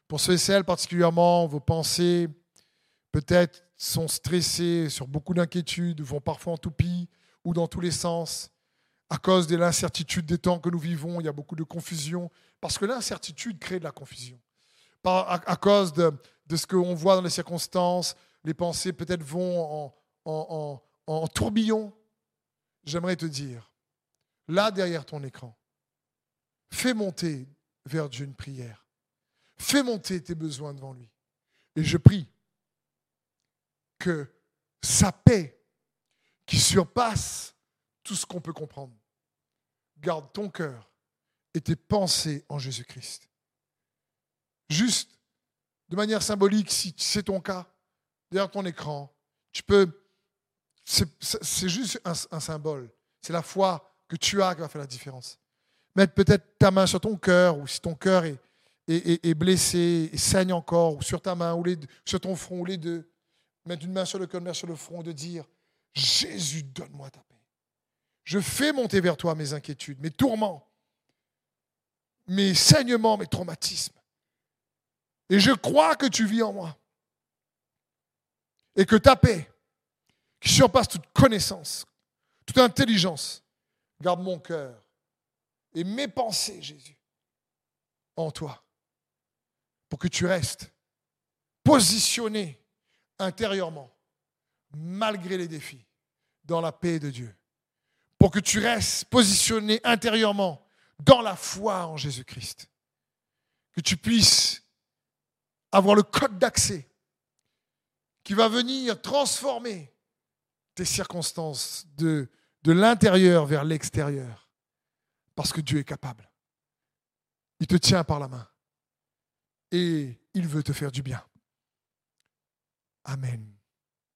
Pour ceux et celles particulièrement, vos pensées peut-être sont stressés, sur beaucoup d'inquiétudes, vont parfois en toupie ou dans tous les sens. À cause de l'incertitude des temps que nous vivons, il y a beaucoup de confusion, parce que l'incertitude crée de la confusion. À, cause de, ce qu'on voit dans les circonstances, les pensées peut-être vont en, en tourbillon. J'aimerais te dire, là derrière ton écran, fais monter vers Dieu une prière. Fais monter tes besoins devant lui. Et je prie que sa paix, qui surpasse tout ce qu'on peut comprendre, garde ton cœur et tes pensées en Jésus-Christ. Juste, de manière symbolique, si c'est ton cas, derrière ton écran, tu peux. C'est juste un, symbole. C'est la foi que tu as qui va faire la différence. Mettre peut-être ta main sur ton cœur, ou si ton cœur est, est, blessé, et saigne encore, ou sur ta main, ou les, sur ton front, ou les deux. Mettre une main sur le cœur, une main sur le front, de dire Jésus, donne-moi ta paix. Je fais monter vers toi mes inquiétudes, mes tourments, mes saignements, mes traumatismes. Et je crois que tu vis en moi. Et que ta paix, qui surpasse toute connaissance, toute intelligence, garde mon cœur et mes pensées, Jésus, en toi, pour que tu restes positionné intérieurement, malgré les défis, dans la paix de Dieu, pour que tu restes positionné intérieurement dans la foi en Jésus-Christ, que tu puisses avoir le code d'accès qui va venir transformer tes circonstances de, de l'intérieur vers l'extérieur. Parce que Dieu est capable. Il te tient par la main. Et il veut te faire du bien. Amen.